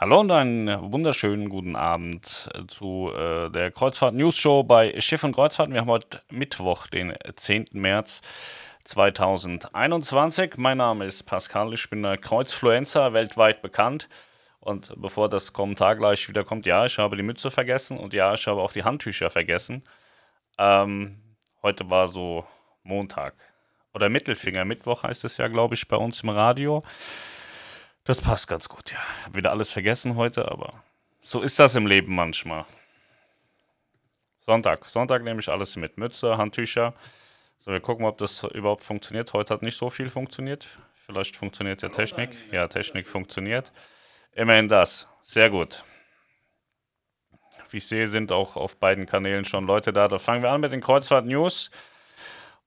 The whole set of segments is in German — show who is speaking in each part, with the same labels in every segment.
Speaker 1: Hallo und einen wunderschönen guten Abend zu äh, der Kreuzfahrt News Show bei Schiff und Kreuzfahrt. Wir haben heute Mittwoch, den 10. März 2021. Mein Name ist Pascal, ich bin der Kreuzfluencer, weltweit bekannt. Und bevor das Kommentar gleich wieder kommt, ja, ich habe die Mütze vergessen und ja, ich habe auch die Handtücher vergessen. Ähm, heute war so Montag oder Mittelfinger, Mittwoch heißt es ja, glaube ich, bei uns im Radio. Das passt ganz gut, ja. Hab wieder alles vergessen heute, aber so ist das im Leben manchmal. Sonntag. Sonntag nehme ich alles mit. Mütze, Handtücher. So, wir gucken, ob das überhaupt funktioniert. Heute hat nicht so viel funktioniert. Vielleicht funktioniert ja Technik. Ja, Technik funktioniert. Immerhin das. Sehr gut. Wie ich sehe, sind auch auf beiden Kanälen schon Leute da. Da fangen wir an mit den Kreuzfahrt News.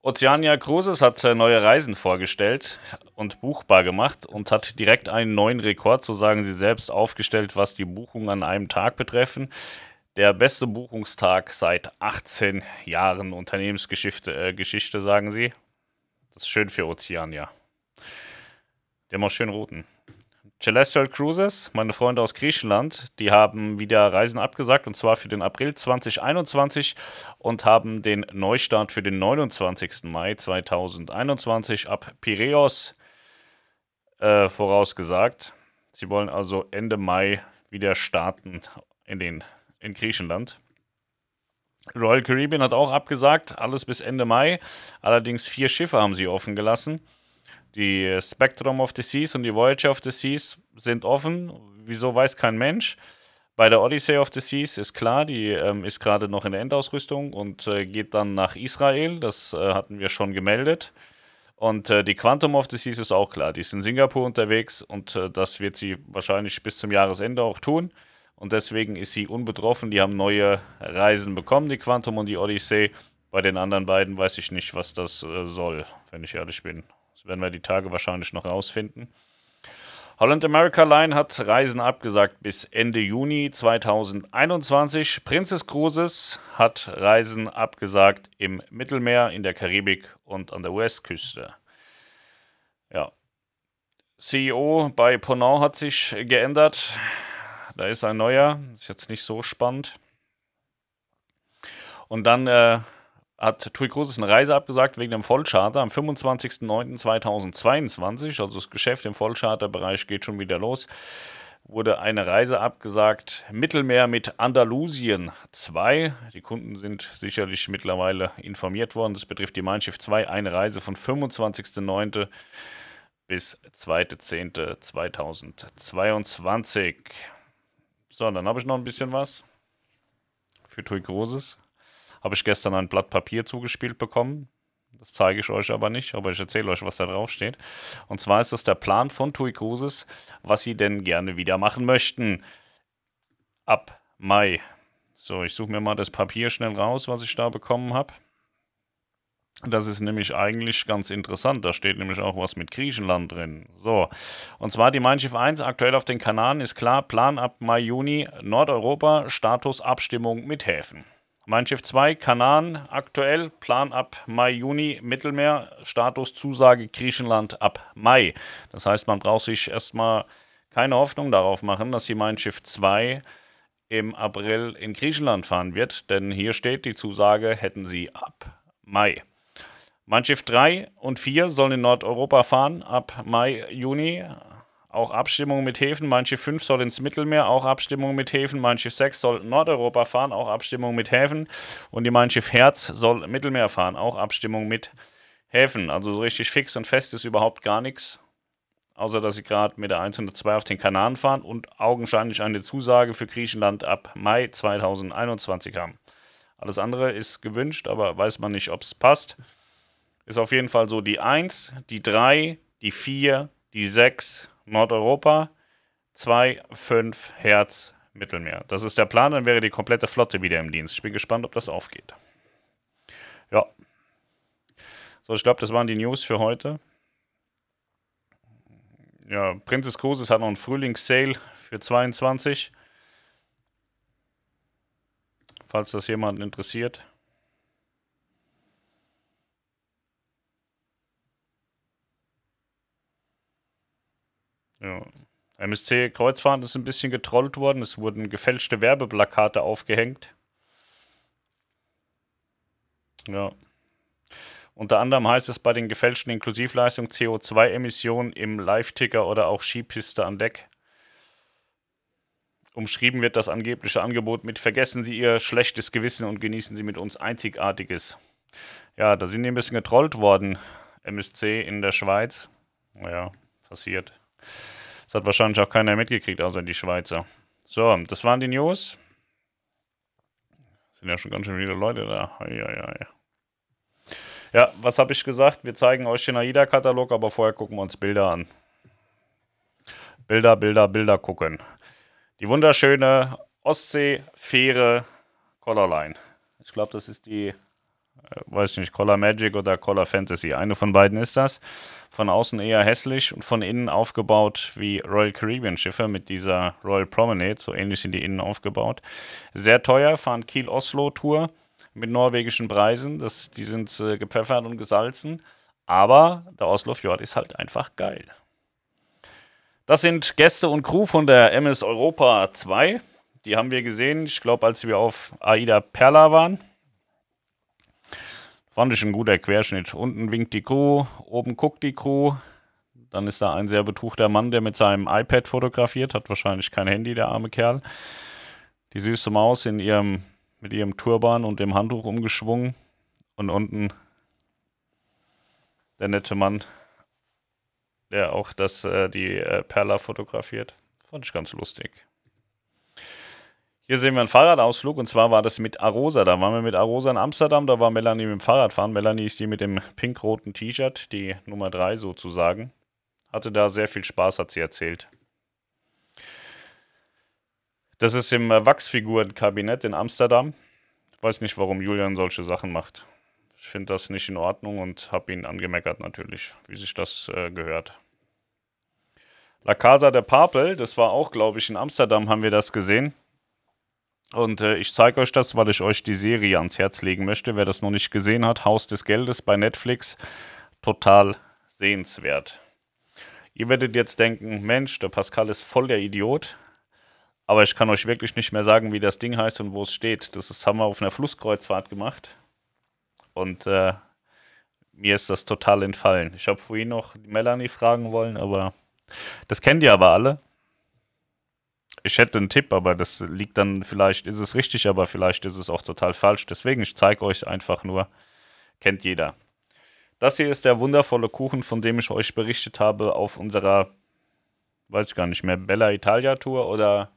Speaker 1: Oceania Cruises hat äh, neue Reisen vorgestellt und buchbar gemacht und hat direkt einen neuen Rekord, so sagen sie selbst, aufgestellt, was die Buchungen an einem Tag betreffen. Der beste Buchungstag seit 18 Jahren Unternehmensgeschichte, äh, Geschichte, sagen sie. Das ist schön für Oceania. Der macht schön Routen. Celestial Cruises, meine Freunde aus Griechenland, die haben wieder Reisen abgesagt und zwar für den April 2021 und haben den Neustart für den 29. Mai 2021 ab Piräus äh, vorausgesagt. Sie wollen also Ende Mai wieder starten in, den, in Griechenland. Royal Caribbean hat auch abgesagt, alles bis Ende Mai. Allerdings vier Schiffe haben sie offen gelassen. Die Spectrum of the Seas und die Voyager of the Seas sind offen. Wieso weiß kein Mensch. Bei der Odyssey of the Seas ist klar, die ähm, ist gerade noch in der Endausrüstung und äh, geht dann nach Israel. Das äh, hatten wir schon gemeldet. Und äh, die Quantum of the Seas ist auch klar. Die ist in Singapur unterwegs und äh, das wird sie wahrscheinlich bis zum Jahresende auch tun. Und deswegen ist sie unbetroffen. Die haben neue Reisen bekommen, die Quantum und die Odyssey. Bei den anderen beiden weiß ich nicht, was das äh, soll, wenn ich ehrlich bin. Das werden wir die Tage wahrscheinlich noch rausfinden. Holland America Line hat Reisen abgesagt bis Ende Juni 2021. Princess Cruises hat Reisen abgesagt im Mittelmeer, in der Karibik und an der Westküste. Ja. CEO bei Ponant hat sich geändert. Da ist ein neuer. Ist jetzt nicht so spannend. Und dann äh, hat TUI Cruises eine Reise abgesagt wegen dem Vollcharter am 25.09.2022. Also das Geschäft im Vollcharterbereich geht schon wieder los. Wurde eine Reise abgesagt, Mittelmeer mit Andalusien 2. Die Kunden sind sicherlich mittlerweile informiert worden. Das betrifft die Mein Schiff 2, eine Reise von 25.09. bis 2.10.2022. So, dann habe ich noch ein bisschen was für TUI Cruises habe ich gestern ein Blatt Papier zugespielt bekommen. Das zeige ich euch aber nicht, aber ich erzähle euch, was da drauf steht. Und zwar ist das der Plan von TUI Cruises, was sie denn gerne wieder machen möchten. Ab Mai. So, ich suche mir mal das Papier schnell raus, was ich da bekommen habe. Das ist nämlich eigentlich ganz interessant. Da steht nämlich auch was mit Griechenland drin. So, und zwar die Mein Schiff 1 aktuell auf den Kanaren ist klar. Plan ab Mai, Juni Nordeuropa, Status Abstimmung mit Häfen. Mein Schiff 2, Kanaren, aktuell, Plan ab Mai, Juni, Mittelmeer, Status Zusage Griechenland ab Mai. Das heißt, man braucht sich erstmal keine Hoffnung darauf machen, dass die Mein Schiff 2 im April in Griechenland fahren wird, denn hier steht die Zusage, hätten sie ab Mai. Mein Schiff 3 und 4 sollen in Nordeuropa fahren ab Mai, Juni auch Abstimmung mit Häfen. Mein Schiff 5 soll ins Mittelmeer, auch Abstimmung mit Häfen. Mein Schiff 6 soll Nordeuropa fahren, auch Abstimmung mit Häfen. Und die Mein Schiff Herz soll Mittelmeer fahren, auch Abstimmung mit Häfen. Also so richtig fix und fest ist überhaupt gar nichts. Außer dass sie gerade mit der 102 auf den Kanaren fahren und augenscheinlich eine Zusage für Griechenland ab Mai 2021 haben. Alles andere ist gewünscht, aber weiß man nicht, ob es passt. Ist auf jeden Fall so die 1, die 3, die 4, die 6, Nordeuropa, 2, 5 Herz, Mittelmeer. Das ist der Plan, dann wäre die komplette Flotte wieder im Dienst. Ich bin gespannt, ob das aufgeht. Ja. So, ich glaube, das waren die News für heute. Ja, Princess Cruises hat noch einen Frühlingssale für 22. Falls das jemanden interessiert. Ja. MSC Kreuzfahrt ist ein bisschen getrollt worden. Es wurden gefälschte Werbeplakate aufgehängt. Ja. Unter anderem heißt es bei den gefälschten Inklusivleistungen CO2-Emissionen im Live-Ticker oder auch Skipiste an Deck. Umschrieben wird das angebliche Angebot mit Vergessen Sie Ihr schlechtes Gewissen und genießen Sie mit uns Einzigartiges. Ja, da sind die ein bisschen getrollt worden, MSC in der Schweiz. Naja, passiert. Das hat wahrscheinlich auch keiner mitgekriegt, außer die Schweizer. So, das waren die News. Sind ja schon ganz schön viele Leute da. Eieiei. Ja, was habe ich gesagt? Wir zeigen euch den AIDA-Katalog, aber vorher gucken wir uns Bilder an. Bilder, Bilder, Bilder gucken. Die wunderschöne Ostsee-Fähre Colorline. Ich glaube, das ist die, weiß ich nicht, Color Magic oder Color Fantasy. Eine von beiden ist das. Von außen eher hässlich und von innen aufgebaut wie Royal Caribbean Schiffe mit dieser Royal Promenade. So ähnlich sind die innen aufgebaut. Sehr teuer, fahren Kiel-Oslo-Tour mit norwegischen Preisen. Das, die sind äh, gepfeffert und gesalzen. Aber der Oslo Fjord ist halt einfach geil. Das sind Gäste und Crew von der MS Europa 2. Die haben wir gesehen, ich glaube, als wir auf Aida Perla waren. Fand ich ein guter Querschnitt. Unten winkt die Crew, oben guckt die Crew. Dann ist da ein sehr betuchter Mann, der mit seinem iPad fotografiert, hat wahrscheinlich kein Handy, der arme Kerl. Die süße Maus in ihrem mit ihrem Turban und dem Handtuch umgeschwungen. Und unten der nette Mann, der auch das, äh, die äh, Perla fotografiert. Fand ich ganz lustig. Hier sehen wir einen Fahrradausflug und zwar war das mit Arosa. Da waren wir mit Arosa in Amsterdam, da war Melanie mit dem Fahrradfahren. Melanie ist die mit dem pink-roten T-Shirt, die Nummer 3 sozusagen. Hatte da sehr viel Spaß, hat sie erzählt. Das ist im äh, Wachsfigurenkabinett in Amsterdam. Ich weiß nicht, warum Julian solche Sachen macht. Ich finde das nicht in Ordnung und habe ihn angemeckert natürlich, wie sich das äh, gehört. La Casa de Papel, das war auch, glaube ich, in Amsterdam haben wir das gesehen. Und äh, ich zeige euch das, weil ich euch die Serie ans Herz legen möchte. Wer das noch nicht gesehen hat, Haus des Geldes bei Netflix, total sehenswert. Ihr werdet jetzt denken, Mensch, der Pascal ist voll der Idiot. Aber ich kann euch wirklich nicht mehr sagen, wie das Ding heißt und wo es steht. Das ist, haben wir auf einer Flusskreuzfahrt gemacht. Und äh, mir ist das total entfallen. Ich habe vorhin noch Melanie fragen wollen, aber das kennt ihr aber alle. Ich hätte einen Tipp, aber das liegt dann, vielleicht ist es richtig, aber vielleicht ist es auch total falsch. Deswegen, ich zeige euch einfach nur, kennt jeder. Das hier ist der wundervolle Kuchen, von dem ich euch berichtet habe auf unserer, weiß ich gar nicht mehr, Bella Italia Tour oder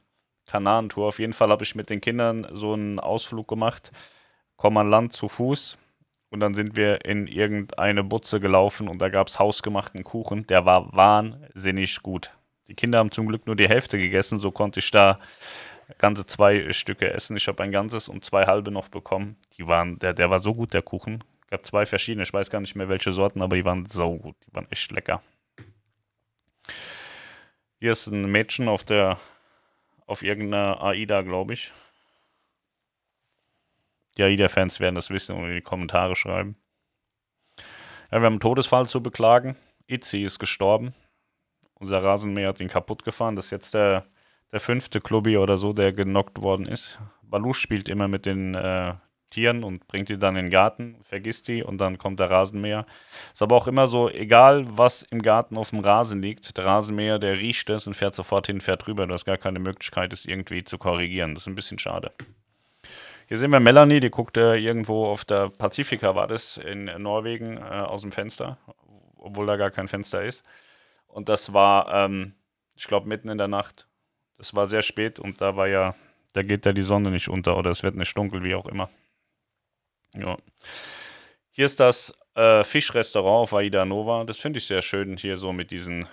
Speaker 1: Kananentour. Auf jeden Fall habe ich mit den Kindern so einen Ausflug gemacht. Komm an Land zu Fuß. Und dann sind wir in irgendeine Butze gelaufen und da gab es hausgemachten Kuchen. Der war wahnsinnig gut. Die Kinder haben zum Glück nur die Hälfte gegessen, so konnte ich da ganze zwei Stücke essen. Ich habe ein ganzes und zwei halbe noch bekommen. Die waren, der, der war so gut, der Kuchen. Es gab zwei verschiedene, ich weiß gar nicht mehr welche Sorten, aber die waren so gut. Die waren echt lecker. Hier ist ein Mädchen auf der auf irgendeiner AIDA, glaube ich. Die AIDA-Fans werden das wissen und in die Kommentare schreiben. Ja, wir haben einen Todesfall zu beklagen. Itzi ist gestorben. Unser Rasenmäher hat ihn kaputt gefahren. Das ist jetzt der, der fünfte Klubi oder so, der genockt worden ist. Balu spielt immer mit den äh, Tieren und bringt die dann in den Garten, vergisst die und dann kommt der Rasenmäher. Ist aber auch immer so, egal was im Garten auf dem Rasen liegt, der Rasenmäher, der riecht es und fährt sofort hin, fährt rüber. Du hast gar keine Möglichkeit, es irgendwie zu korrigieren. Das ist ein bisschen schade. Hier sehen wir Melanie, die guckt äh, irgendwo auf der Pazifika, war das, in Norwegen, äh, aus dem Fenster, obwohl da gar kein Fenster ist. Und das war, ähm, ich glaube, mitten in der Nacht. Das war sehr spät und da war ja, da geht ja die Sonne nicht unter oder es wird nicht dunkel, wie auch immer. Ja. Hier ist das äh, Fischrestaurant auf Aida Nova. Das finde ich sehr schön hier so mit diesen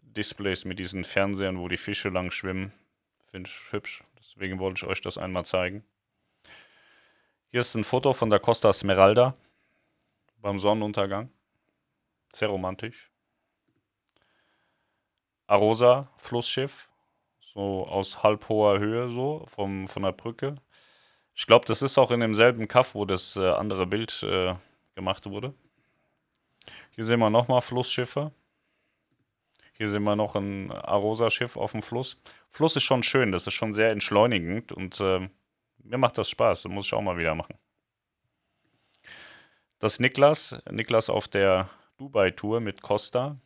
Speaker 1: Displays, mit diesen Fernsehern, wo die Fische lang schwimmen. Finde ich hübsch. Deswegen wollte ich euch das einmal zeigen. Hier ist ein Foto von der Costa Smeralda beim Sonnenuntergang. Sehr romantisch. Arosa, Flussschiff, so aus halb hoher Höhe, so vom, von der Brücke. Ich glaube, das ist auch in demselben Kaff, wo das äh, andere Bild äh, gemacht wurde. Hier sehen wir nochmal Flussschiffe. Hier sehen wir noch ein Arosa-Schiff auf dem Fluss. Fluss ist schon schön, das ist schon sehr entschleunigend und äh, mir macht das Spaß, das muss ich auch mal wieder machen. Das Niklas, Niklas auf der Dubai-Tour mit Costa,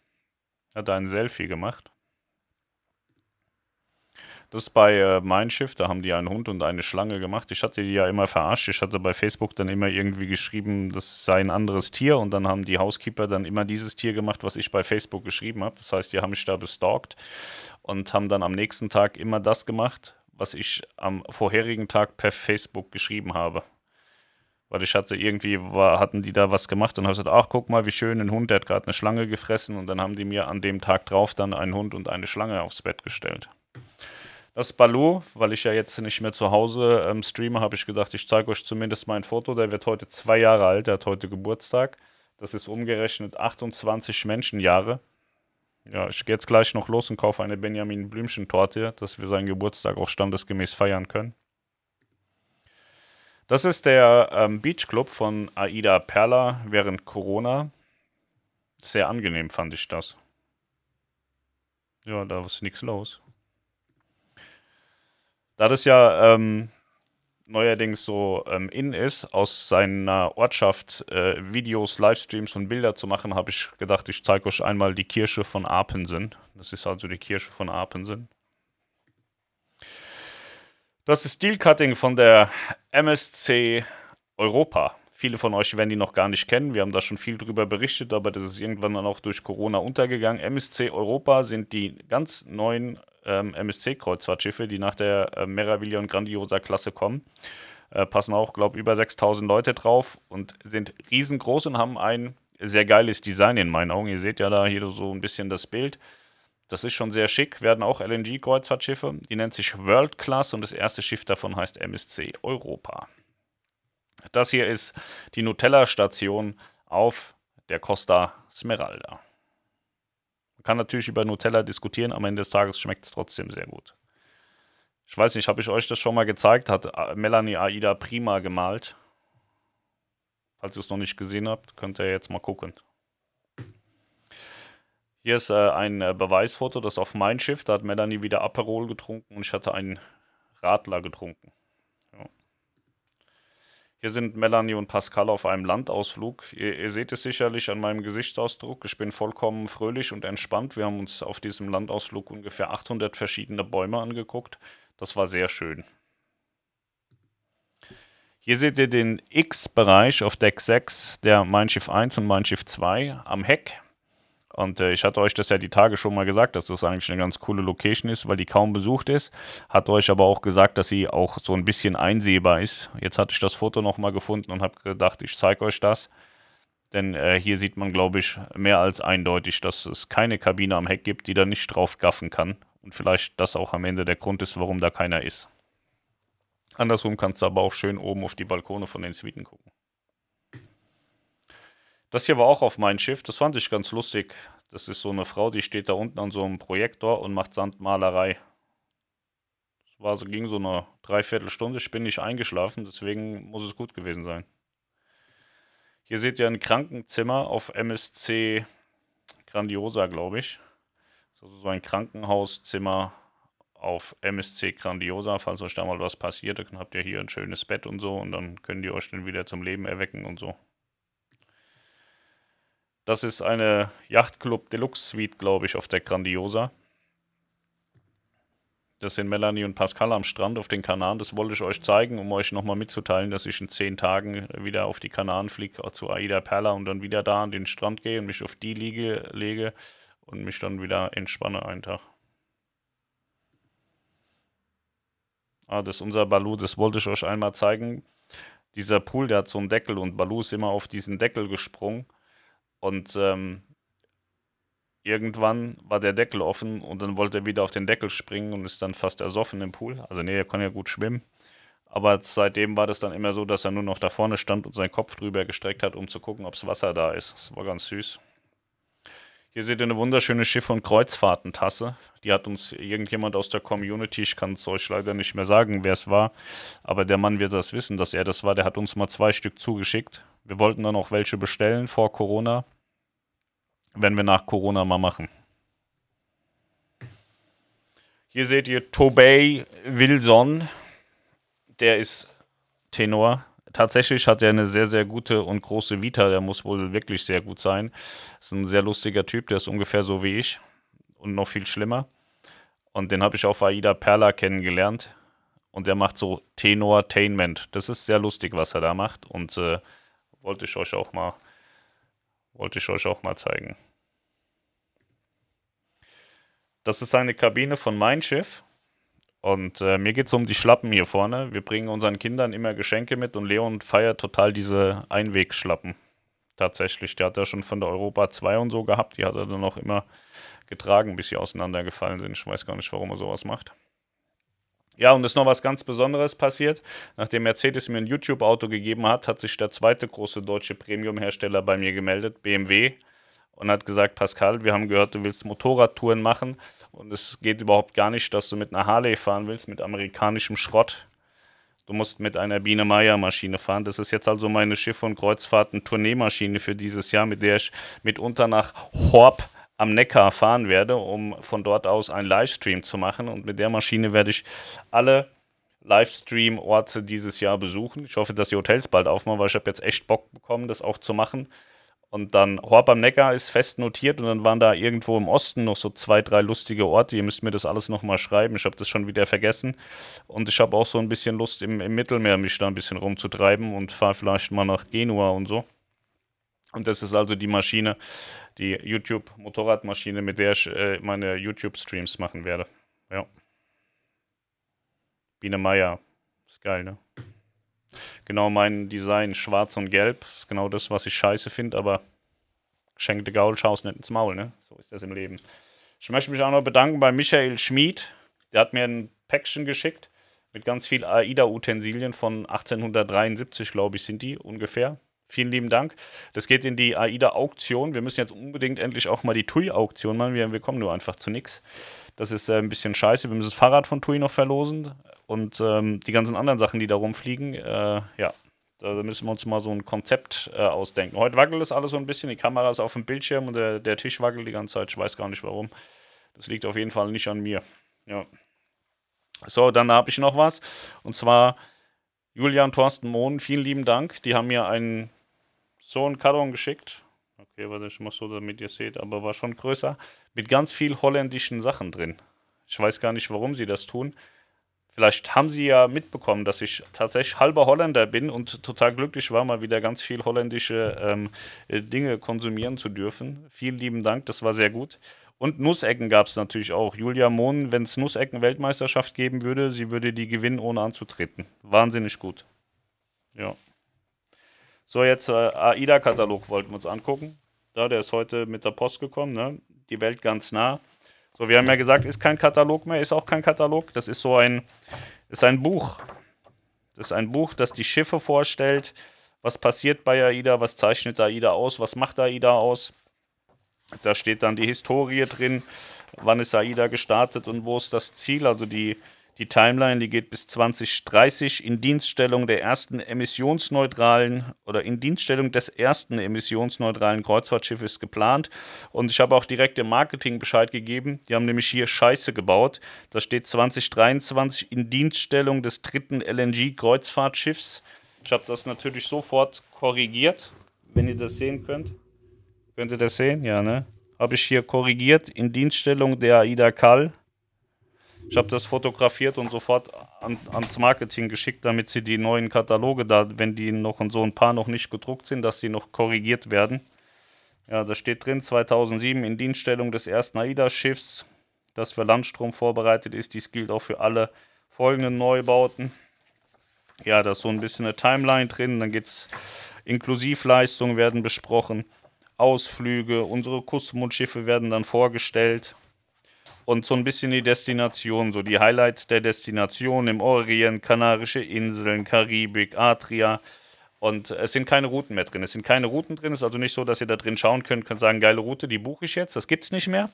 Speaker 1: hat ein Selfie gemacht. Das ist bei äh, Mein da haben die einen Hund und eine Schlange gemacht. Ich hatte die ja immer verarscht. Ich hatte bei Facebook dann immer irgendwie geschrieben, das sei ein anderes Tier und dann haben die Housekeeper dann immer dieses Tier gemacht, was ich bei Facebook geschrieben habe. Das heißt, die haben mich da bestalkt und haben dann am nächsten Tag immer das gemacht, was ich am vorherigen Tag per Facebook geschrieben habe. Weil ich hatte irgendwie, war, hatten die da was gemacht und habe gesagt, ach guck mal, wie schön, ein Hund, der hat gerade eine Schlange gefressen und dann haben die mir an dem Tag drauf dann einen Hund und eine Schlange aufs Bett gestellt. Das Baloo, weil ich ja jetzt nicht mehr zu Hause ähm, streame, habe ich gedacht, ich zeige euch zumindest mein Foto. Der wird heute zwei Jahre alt, der hat heute Geburtstag. Das ist umgerechnet 28 Menschenjahre. Ja, ich gehe jetzt gleich noch los und kaufe eine Benjamin Blümchen-Torte, dass wir seinen Geburtstag auch standesgemäß feiern können. Das ist der ähm, Beach Club von Aida Perla während Corona. Sehr angenehm fand ich das. Ja, da ist nichts los. Da das ja ähm, neuerdings so ähm, in ist, aus seiner Ortschaft äh, Videos, Livestreams und Bilder zu machen, habe ich gedacht, ich zeige euch einmal die Kirche von Apensen. Das ist also die Kirche von Apensen. Das ist Steel Cutting von der MSC Europa. Viele von euch werden die noch gar nicht kennen. Wir haben da schon viel drüber berichtet, aber das ist irgendwann dann auch durch Corona untergegangen. MSC Europa sind die ganz neuen ähm, MSC-Kreuzfahrtschiffe, die nach der äh, Meraviglia Grandiosa Klasse kommen. Äh, passen auch, glaube ich, über 6000 Leute drauf und sind riesengroß und haben ein sehr geiles Design in meinen Augen. Ihr seht ja da hier so ein bisschen das Bild. Das ist schon sehr schick, werden auch LNG-Kreuzfahrtschiffe. Die nennt sich World Class und das erste Schiff davon heißt MSC Europa. Das hier ist die Nutella-Station auf der Costa Smeralda kann natürlich über Nutella diskutieren, am Ende des Tages schmeckt es trotzdem sehr gut. Ich weiß nicht, habe ich euch das schon mal gezeigt? Hat äh, Melanie Aida prima gemalt. Falls ihr es noch nicht gesehen habt, könnt ihr jetzt mal gucken. Hier ist äh, ein äh, Beweisfoto, das auf mein Schiff. Da hat Melanie wieder Aperol getrunken und ich hatte einen Radler getrunken. Hier sind Melanie und Pascal auf einem Landausflug. Ihr, ihr, seht es sicherlich an meinem Gesichtsausdruck. Ich bin vollkommen fröhlich und entspannt. Wir haben uns auf diesem Landausflug ungefähr 800 verschiedene Bäume angeguckt. Das war sehr schön. Hier seht ihr den X-Bereich auf Deck 6 der Mein Schiff 1 und Mein Schiff 2 am Heck. Und äh, ich hatte euch das ja die Tage schon mal gesagt, dass das eigentlich eine ganz coole Location ist, weil die kaum besucht ist. Hat euch aber auch gesagt, dass sie auch so ein bisschen einsehbar ist. Jetzt hatte ich das Foto nochmal gefunden und habe gedacht, ich zeige euch das. Denn äh, hier sieht man, glaube ich, mehr als eindeutig, dass es keine Kabine am Heck gibt, die da nicht drauf gaffen kann. Und vielleicht das auch am Ende der Grund ist, warum da keiner ist. Andersrum kannst du aber auch schön oben auf die Balkone von den Suiten gucken. Das hier war auch auf mein Schiff. Das fand ich ganz lustig. Das ist so eine Frau, die steht da unten an so einem Projektor und macht Sandmalerei. Das war so, ging so eine Dreiviertelstunde. Ich bin nicht eingeschlafen, deswegen muss es gut gewesen sein. Hier seht ihr ein Krankenzimmer auf MSC Grandiosa, glaube ich. Also so ein Krankenhauszimmer auf MSC Grandiosa. Falls euch da mal was passiert, dann habt ihr hier ein schönes Bett und so und dann könnt ihr euch dann wieder zum Leben erwecken und so. Das ist eine Yachtclub Deluxe Suite, glaube ich, auf der Grandiosa. Das sind Melanie und Pascal am Strand auf den Kanaren. Das wollte ich euch zeigen, um euch nochmal mitzuteilen, dass ich in zehn Tagen wieder auf die Kanaren fliege, zu Aida Perla und dann wieder da an den Strand gehe und mich auf die Liege lege und mich dann wieder entspanne einen Tag. Ah, das ist unser Balu, das wollte ich euch einmal zeigen. Dieser Pool, der hat so einen Deckel und Balu ist immer auf diesen Deckel gesprungen und ähm, irgendwann war der Deckel offen und dann wollte er wieder auf den Deckel springen und ist dann fast ersoffen im Pool. Also nee, er kann ja gut schwimmen. Aber seitdem war das dann immer so, dass er nur noch da vorne stand und seinen Kopf drüber gestreckt hat, um zu gucken, ob es Wasser da ist. Das war ganz süß. Hier seht ihr eine wunderschöne Schiff- und Kreuzfahrtentasse. Die hat uns irgendjemand aus der Community, ich kann es euch leider nicht mehr sagen, wer es war, aber der Mann wird das wissen, dass er das war. Der hat uns mal zwei Stück zugeschickt. Wir wollten dann auch welche bestellen vor Corona. Werden wir nach Corona mal machen. Hier seht ihr Tobey Wilson. Der ist Tenor. Tatsächlich hat er eine sehr, sehr gute und große Vita. Der muss wohl wirklich sehr gut sein. Ist ein sehr lustiger Typ. Der ist ungefähr so wie ich. Und noch viel schlimmer. Und den habe ich auf Aida Perla kennengelernt. Und der macht so Tenortainment. Das ist sehr lustig, was er da macht. Und äh, wollte ich euch auch mal, wollte ich euch auch mal zeigen. Das ist eine Kabine von Mein Schiff. Und äh, mir geht es um die Schlappen hier vorne. Wir bringen unseren Kindern immer Geschenke mit und Leon feiert total diese Einwegschlappen. Tatsächlich. Der hat ja schon von der Europa 2 und so gehabt. Die hat er dann auch immer getragen, bis sie auseinandergefallen sind. Ich weiß gar nicht, warum er sowas macht. Ja, und es ist noch was ganz Besonderes passiert. Nachdem Mercedes mir ein YouTube-Auto gegeben hat, hat sich der zweite große deutsche Premium-Hersteller bei mir gemeldet, BMW und hat gesagt, Pascal, wir haben gehört, du willst Motorradtouren machen und es geht überhaupt gar nicht, dass du mit einer Harley fahren willst, mit amerikanischem Schrott. Du musst mit einer Biene Meier Maschine fahren. Das ist jetzt also meine Schiff- und Kreuzfahrten-Tourneemaschine für dieses Jahr, mit der ich mitunter nach Horb am Neckar fahren werde, um von dort aus einen Livestream zu machen. Und mit der Maschine werde ich alle Livestream-Orte dieses Jahr besuchen. Ich hoffe, dass die Hotels bald aufmachen, weil ich habe jetzt echt Bock bekommen, das auch zu machen. Und dann Horb am Neckar ist fest notiert und dann waren da irgendwo im Osten noch so zwei, drei lustige Orte. Ihr müsst mir das alles nochmal schreiben. Ich habe das schon wieder vergessen. Und ich habe auch so ein bisschen Lust im, im Mittelmeer, mich da ein bisschen rumzutreiben und fahre vielleicht mal nach Genua und so. Und das ist also die Maschine, die YouTube-Motorradmaschine, mit der ich äh, meine YouTube-Streams machen werde. Ja. Biene Meier. Ist geil, ne? Genau mein Design, schwarz und gelb. Ist genau das, was ich scheiße finde, aber geschenkte Gaul schaust nicht ins Maul, ne? So ist das im Leben. Ich möchte mich auch noch bedanken bei Michael Schmid. Der hat mir ein Päckchen geschickt mit ganz viel AIDA-Utensilien von 1873, glaube ich, sind die ungefähr. Vielen lieben Dank. Das geht in die AIDA-Auktion. Wir müssen jetzt unbedingt endlich auch mal die TUI-Auktion machen. Wir, wir, kommen nur einfach zu nichts. Das ist äh, ein bisschen scheiße. Wir müssen das Fahrrad von TUI noch verlosen und ähm, die ganzen anderen Sachen, die da rumfliegen. Äh, ja, da müssen wir uns mal so ein Konzept äh, ausdenken. Heute wackelt es alles so ein bisschen. Die Kamera ist auf dem Bildschirm und der, der Tisch wackelt die ganze Zeit. Ich weiß gar nicht warum. Das liegt auf jeden Fall nicht an mir. Ja. So, dann habe ich noch was. Und zwar Julian Thorsten Mohn, vielen lieben Dank. Die haben mir einen so einen Karton geschickt. Okay, warte, ich mach so, damit ihr seht, aber war schon größer. Mit ganz viel holländischen Sachen drin. Ich weiß gar nicht, warum sie das tun. Vielleicht haben sie ja mitbekommen, dass ich tatsächlich halber Holländer bin und total glücklich war, mal wieder ganz viel holländische ähm, Dinge konsumieren zu dürfen. Vielen lieben Dank, das war sehr gut. Und Nussecken gab es natürlich auch. Julia Mohn, wenn es Nussecken-Weltmeisterschaft geben würde, sie würde die gewinnen, ohne anzutreten. Wahnsinnig gut. Ja. So, jetzt äh, AIDA-Katalog wollten wir uns angucken. Da, der ist heute mit der Post gekommen, ne? Die Welt ganz nah. So, wir haben ja gesagt, ist kein Katalog mehr, ist auch kein Katalog. Das ist so ein, ist ein Buch. Das ist ein Buch, das die Schiffe vorstellt. Was passiert bei AIDA? Was zeichnet AIDA aus? Was macht AIDA aus? Da steht dann die Historie drin. Wann ist AIDA gestartet und wo ist das Ziel? Also die die Timeline, die geht bis 2030 in Dienststellung der ersten emissionsneutralen oder in Dienststellung des ersten emissionsneutralen Kreuzfahrtschiffes geplant. Und ich habe auch direkt dem Marketing Bescheid gegeben. Die haben nämlich hier Scheiße gebaut. Da steht 2023 in Dienststellung des dritten LNG-Kreuzfahrtschiffs. Ich habe das natürlich sofort korrigiert, wenn ihr das sehen könnt. Könnt ihr das sehen? Ja, ne? Habe ich hier korrigiert in Dienststellung der AIDA Kall ich habe das fotografiert und sofort an, ans Marketing geschickt, damit sie die neuen Kataloge da, wenn die noch in so ein paar noch nicht gedruckt sind, dass die noch korrigiert werden. Ja, da steht drin 2007 in Dienststellung des ersten AIDA-Schiffs, das für Landstrom vorbereitet ist. Dies gilt auch für alle folgenden Neubauten. Ja, da ist so ein bisschen eine Timeline drin. Dann geht es Inklusivleistungen werden besprochen, Ausflüge, unsere Kusmundschiffe werden dann vorgestellt und so ein bisschen die Destination, so die Highlights der Destination im Orient, Kanarische Inseln, Karibik, Adria. Und es sind keine Routen mehr drin. Es sind keine Routen drin. Es ist also nicht so, dass ihr da drin schauen könnt, könnt sagen, geile Route, die buche ich jetzt. Das gibt es nicht mehr.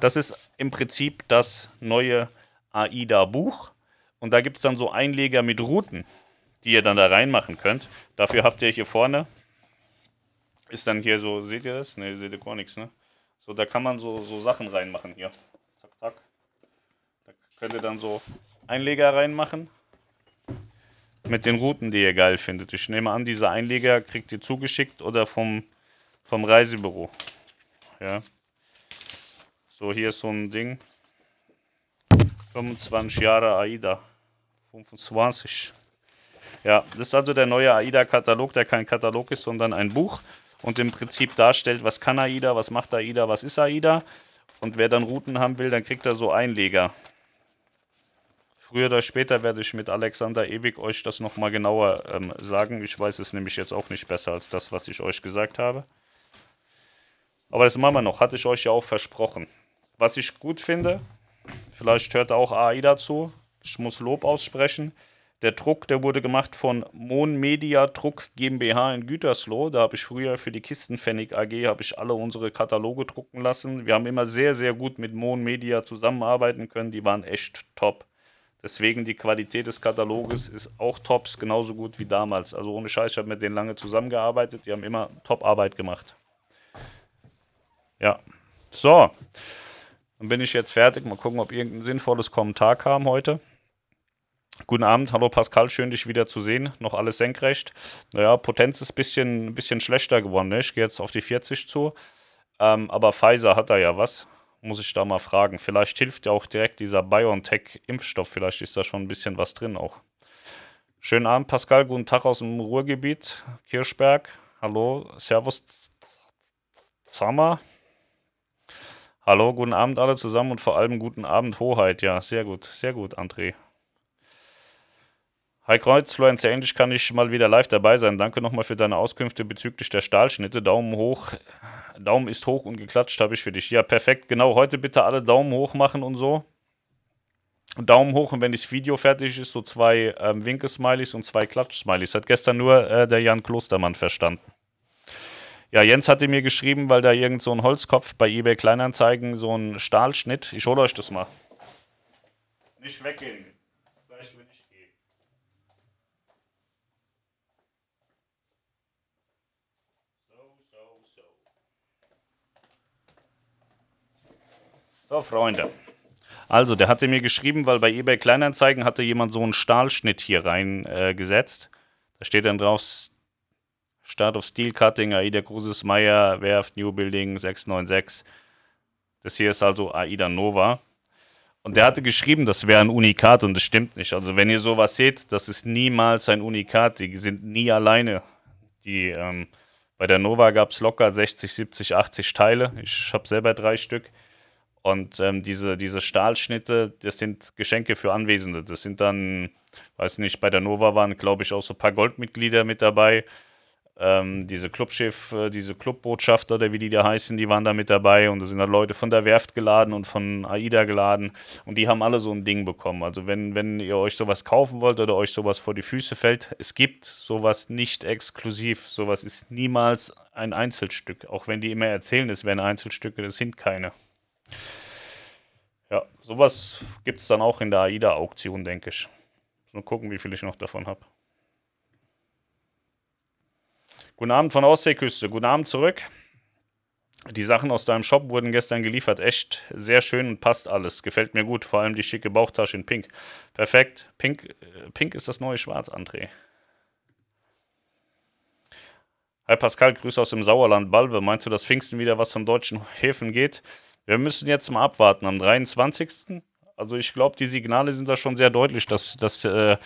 Speaker 1: Das ist im Prinzip das neue AIDA-Buch. Und da gibt es dann so Einleger mit Routen, die ihr dann da reinmachen könnt. Dafür habt ihr hier vorne, ist dann hier so, seht ihr das? Ne, seht ihr gar nichts, ne? So, da kann man so, so Sachen reinmachen hier Könnt ihr dann so Einleger reinmachen. Mit den Routen, die ihr geil findet. Ich nehme an, diese Einleger kriegt ihr zugeschickt oder vom, vom Reisebüro. Ja. So, hier ist so ein Ding. 25 Jahre AIDA. 25. Ja, das ist also der neue AIDA-Katalog, der kein Katalog ist, sondern ein Buch und im Prinzip darstellt, was kann AIDA, was macht AIDA, was ist AIDA. Und wer dann Routen haben will, dann kriegt er so Einleger. Früher oder später werde ich mit Alexander Ewig euch das nochmal genauer ähm, sagen. Ich weiß es nämlich jetzt auch nicht besser als das, was ich euch gesagt habe. Aber das machen wir noch, hatte ich euch ja auch versprochen. Was ich gut finde, vielleicht hört auch AIDA zu, ich muss Lob aussprechen. Der Druck, der wurde gemacht von Mon Media Druck GmbH in Gütersloh. Da habe ich früher für die Kistenpfennig AG habe ich alle unsere Kataloge drucken lassen. Wir haben immer sehr, sehr gut mit Mon Media zusammenarbeiten können. Die waren echt top. Deswegen die Qualität des Kataloges ist auch tops, genauso gut wie damals. Also ohne Scheiß, ich habe mit denen lange zusammengearbeitet. Die haben immer Top-Arbeit gemacht. Ja. So. Dann bin ich jetzt fertig. Mal gucken, ob irgendein sinnvolles Kommentar kam heute. Guten Abend, hallo Pascal, schön dich wieder zu sehen. Noch alles senkrecht. Naja, Potenz ist ein bisschen, bisschen schlechter geworden. Ne? Ich gehe jetzt auf die 40 zu. Ähm, aber Pfizer hat da ja was. Muss ich da mal fragen. Vielleicht hilft ja auch direkt dieser BioNTech-Impfstoff. Vielleicht ist da schon ein bisschen was drin auch. Schönen Abend, Pascal. Guten Tag aus dem Ruhrgebiet. Kirschberg. Hallo. Servus. Zammer. Hallo, guten Abend alle zusammen und vor allem guten Abend, Hoheit. Ja, sehr gut, sehr gut, André. Hi Kreuz, Florence, endlich kann ich mal wieder live dabei sein. Danke nochmal für deine Auskünfte bezüglich der Stahlschnitte. Daumen hoch. Daumen ist hoch und geklatscht habe ich für dich. Ja, perfekt. Genau, heute bitte alle Daumen hoch machen und so. Daumen hoch und wenn das Video fertig ist, so zwei ähm, Winke-Smileys und zwei Klatsch-Smileys. Hat gestern nur äh, der Jan Klostermann verstanden. Ja, Jens hatte mir geschrieben, weil da irgend so ein Holzkopf bei eBay Kleinanzeigen, so ein Stahlschnitt. Ich hole euch das mal. Nicht weggehen. So, Freunde. Also, der hatte mir geschrieben, weil bei eBay Kleinanzeigen hatte jemand so einen Stahlschnitt hier reingesetzt. Äh, da steht dann drauf Start of Steel Cutting, AIDA Cruises Meyer, Werft, New Building 696. Das hier ist also AIDA Nova. Und der hatte geschrieben, das wäre ein Unikat und das stimmt nicht. Also wenn ihr sowas seht, das ist niemals ein Unikat. Die sind nie alleine. Die, ähm, bei der Nova gab es locker 60, 70, 80 Teile. Ich habe selber drei Stück. Und ähm, diese, diese Stahlschnitte, das sind Geschenke für Anwesende. Das sind dann, weiß nicht, bei der Nova waren, glaube ich, auch so ein paar Goldmitglieder mit dabei. Ähm, diese Clubchef, äh, diese Clubbotschafter oder wie die da heißen, die waren da mit dabei und da sind dann Leute von der Werft geladen und von AIDA geladen und die haben alle so ein Ding bekommen. Also wenn, wenn ihr euch sowas kaufen wollt oder euch sowas vor die Füße fällt, es gibt sowas nicht exklusiv. Sowas ist niemals ein Einzelstück. Auch wenn die immer erzählen, es wären Einzelstücke, das sind keine. Ja, sowas gibt es dann auch in der AIDA-Auktion, denke ich. Mal gucken, wie viel ich noch davon habe. Guten Abend von Ostseeküste. Guten Abend zurück. Die Sachen aus deinem Shop wurden gestern geliefert. Echt sehr schön und passt alles. Gefällt mir gut. Vor allem die schicke Bauchtasche in Pink. Perfekt. Pink, äh, Pink ist das neue Schwarz, André. Hi Pascal, Grüße aus dem Sauerland. Balve, meinst du, dass Pfingsten wieder was von deutschen Häfen geht? Wir müssen jetzt mal abwarten. Am 23. Also ich glaube, die Signale sind da schon sehr deutlich, dass, dass äh,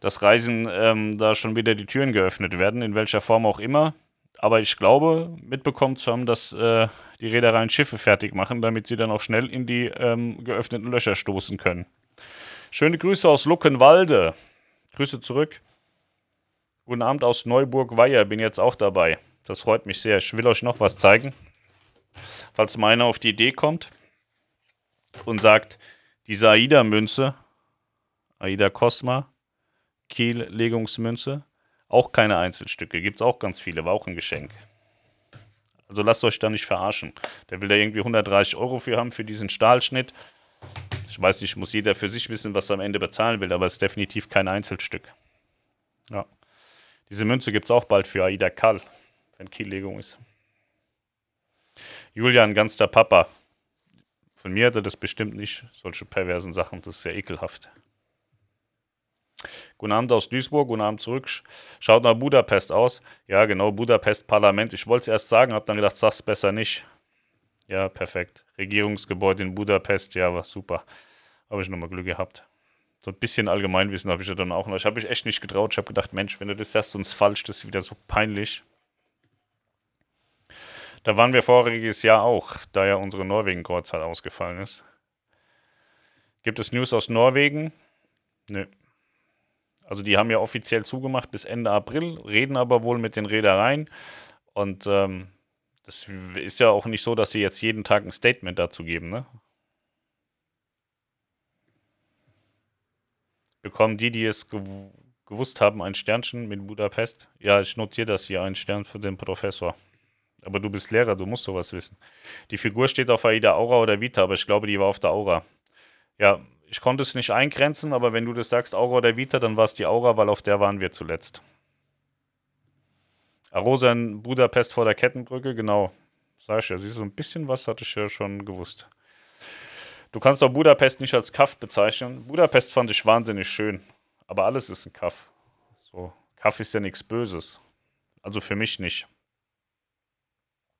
Speaker 1: das Reisen ähm, da schon wieder die Türen geöffnet werden, in welcher Form auch immer. Aber ich glaube, mitbekommen zu haben, dass äh, die Reedereien Schiffe fertig machen, damit sie dann auch schnell in die ähm, geöffneten Löcher stoßen können. Schöne Grüße aus Luckenwalde. Grüße zurück. Guten Abend aus Neuburg-Weiher, bin jetzt auch dabei. Das freut mich sehr. Ich will euch noch was zeigen. Falls meiner auf die Idee kommt und sagt, diese AIDA-Münze, AIDA Cosma, Kiel-Legungsmünze, auch keine Einzelstücke. Gibt es auch ganz viele, war auch ein Geschenk. Also lasst euch da nicht verarschen. Der will da irgendwie 130 Euro für haben, für diesen Stahlschnitt. Ich weiß nicht, muss jeder für sich wissen, was er am Ende bezahlen will, aber es ist definitiv kein Einzelstück. Ja. Diese Münze gibt es auch bald für Aida Kall, wenn Kiellegung ist. Julian, ganz der Papa. Von mir hat er das bestimmt nicht, solche perversen Sachen. Das ist ja ekelhaft. Guten Abend aus Duisburg, guten Abend zurück. Schaut nach Budapest aus. Ja, genau, Budapest Parlament. Ich wollte es erst sagen, habe dann gedacht, sag's besser nicht. Ja, perfekt. Regierungsgebäude in Budapest, ja, war super. Habe ich nochmal Glück gehabt. So ein bisschen Allgemeinwissen habe ich ja dann auch noch. Ich habe mich echt nicht getraut. Ich habe gedacht, Mensch, wenn du das sagst, sonst falsch, das ist wieder so peinlich. Da waren wir voriges Jahr auch, da ja unsere Norwegen-Kreuzfahrt ausgefallen ist. Gibt es News aus Norwegen? Nö. Also die haben ja offiziell zugemacht bis Ende April, reden aber wohl mit den Reedereien. Und ähm, das ist ja auch nicht so, dass sie jetzt jeden Tag ein Statement dazu geben, ne? Bekommen die, die es gew gewusst haben, ein Sternchen mit Budapest? Ja, ich notiere das hier, ein Stern für den Professor. Aber du bist Lehrer, du musst sowas wissen. Die Figur steht auf Aida Aura oder Vita, aber ich glaube, die war auf der Aura. Ja, ich konnte es nicht eingrenzen, aber wenn du das sagst, Aura oder Vita, dann war es die Aura, weil auf der waren wir zuletzt. Arosa in Budapest vor der Kettenbrücke, genau. Sag ich ja, siehst du, ein bisschen was hatte ich ja schon gewusst. Du kannst doch Budapest nicht als Kaff bezeichnen. Budapest fand ich wahnsinnig schön, aber alles ist ein Kaff. So, Kaff ist ja nichts Böses. Also für mich nicht.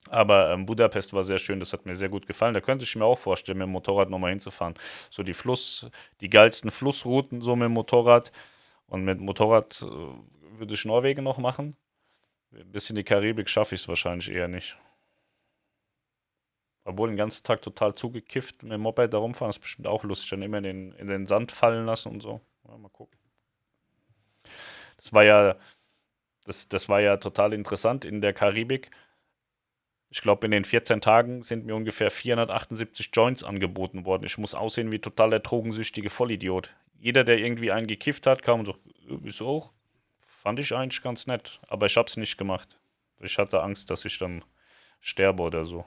Speaker 1: Aber ähm, Budapest war sehr schön, das hat mir sehr gut gefallen. Da könnte ich mir auch vorstellen, mit dem Motorrad nochmal hinzufahren. So die Fluss, die geilsten Flussrouten so mit dem Motorrad. Und mit Motorrad äh, würde ich Norwegen noch machen. Ein bisschen die Karibik schaffe ich es wahrscheinlich eher nicht. Obwohl den ganzen Tag total zugekifft mit dem Moped da rumfahren, ist bestimmt auch lustig. Dann immer in den, in den Sand fallen lassen und so. Ja, mal gucken. Das war ja, das, das war ja total interessant in der Karibik ich glaube, in den 14 Tagen sind mir ungefähr 478 Joints angeboten worden. Ich muss aussehen wie total der drogensüchtige Vollidiot. Jeder, der irgendwie einen gekifft hat, kam und so, wieso auch? Fand ich eigentlich ganz nett. Aber ich habe es nicht gemacht. Ich hatte Angst, dass ich dann sterbe oder so.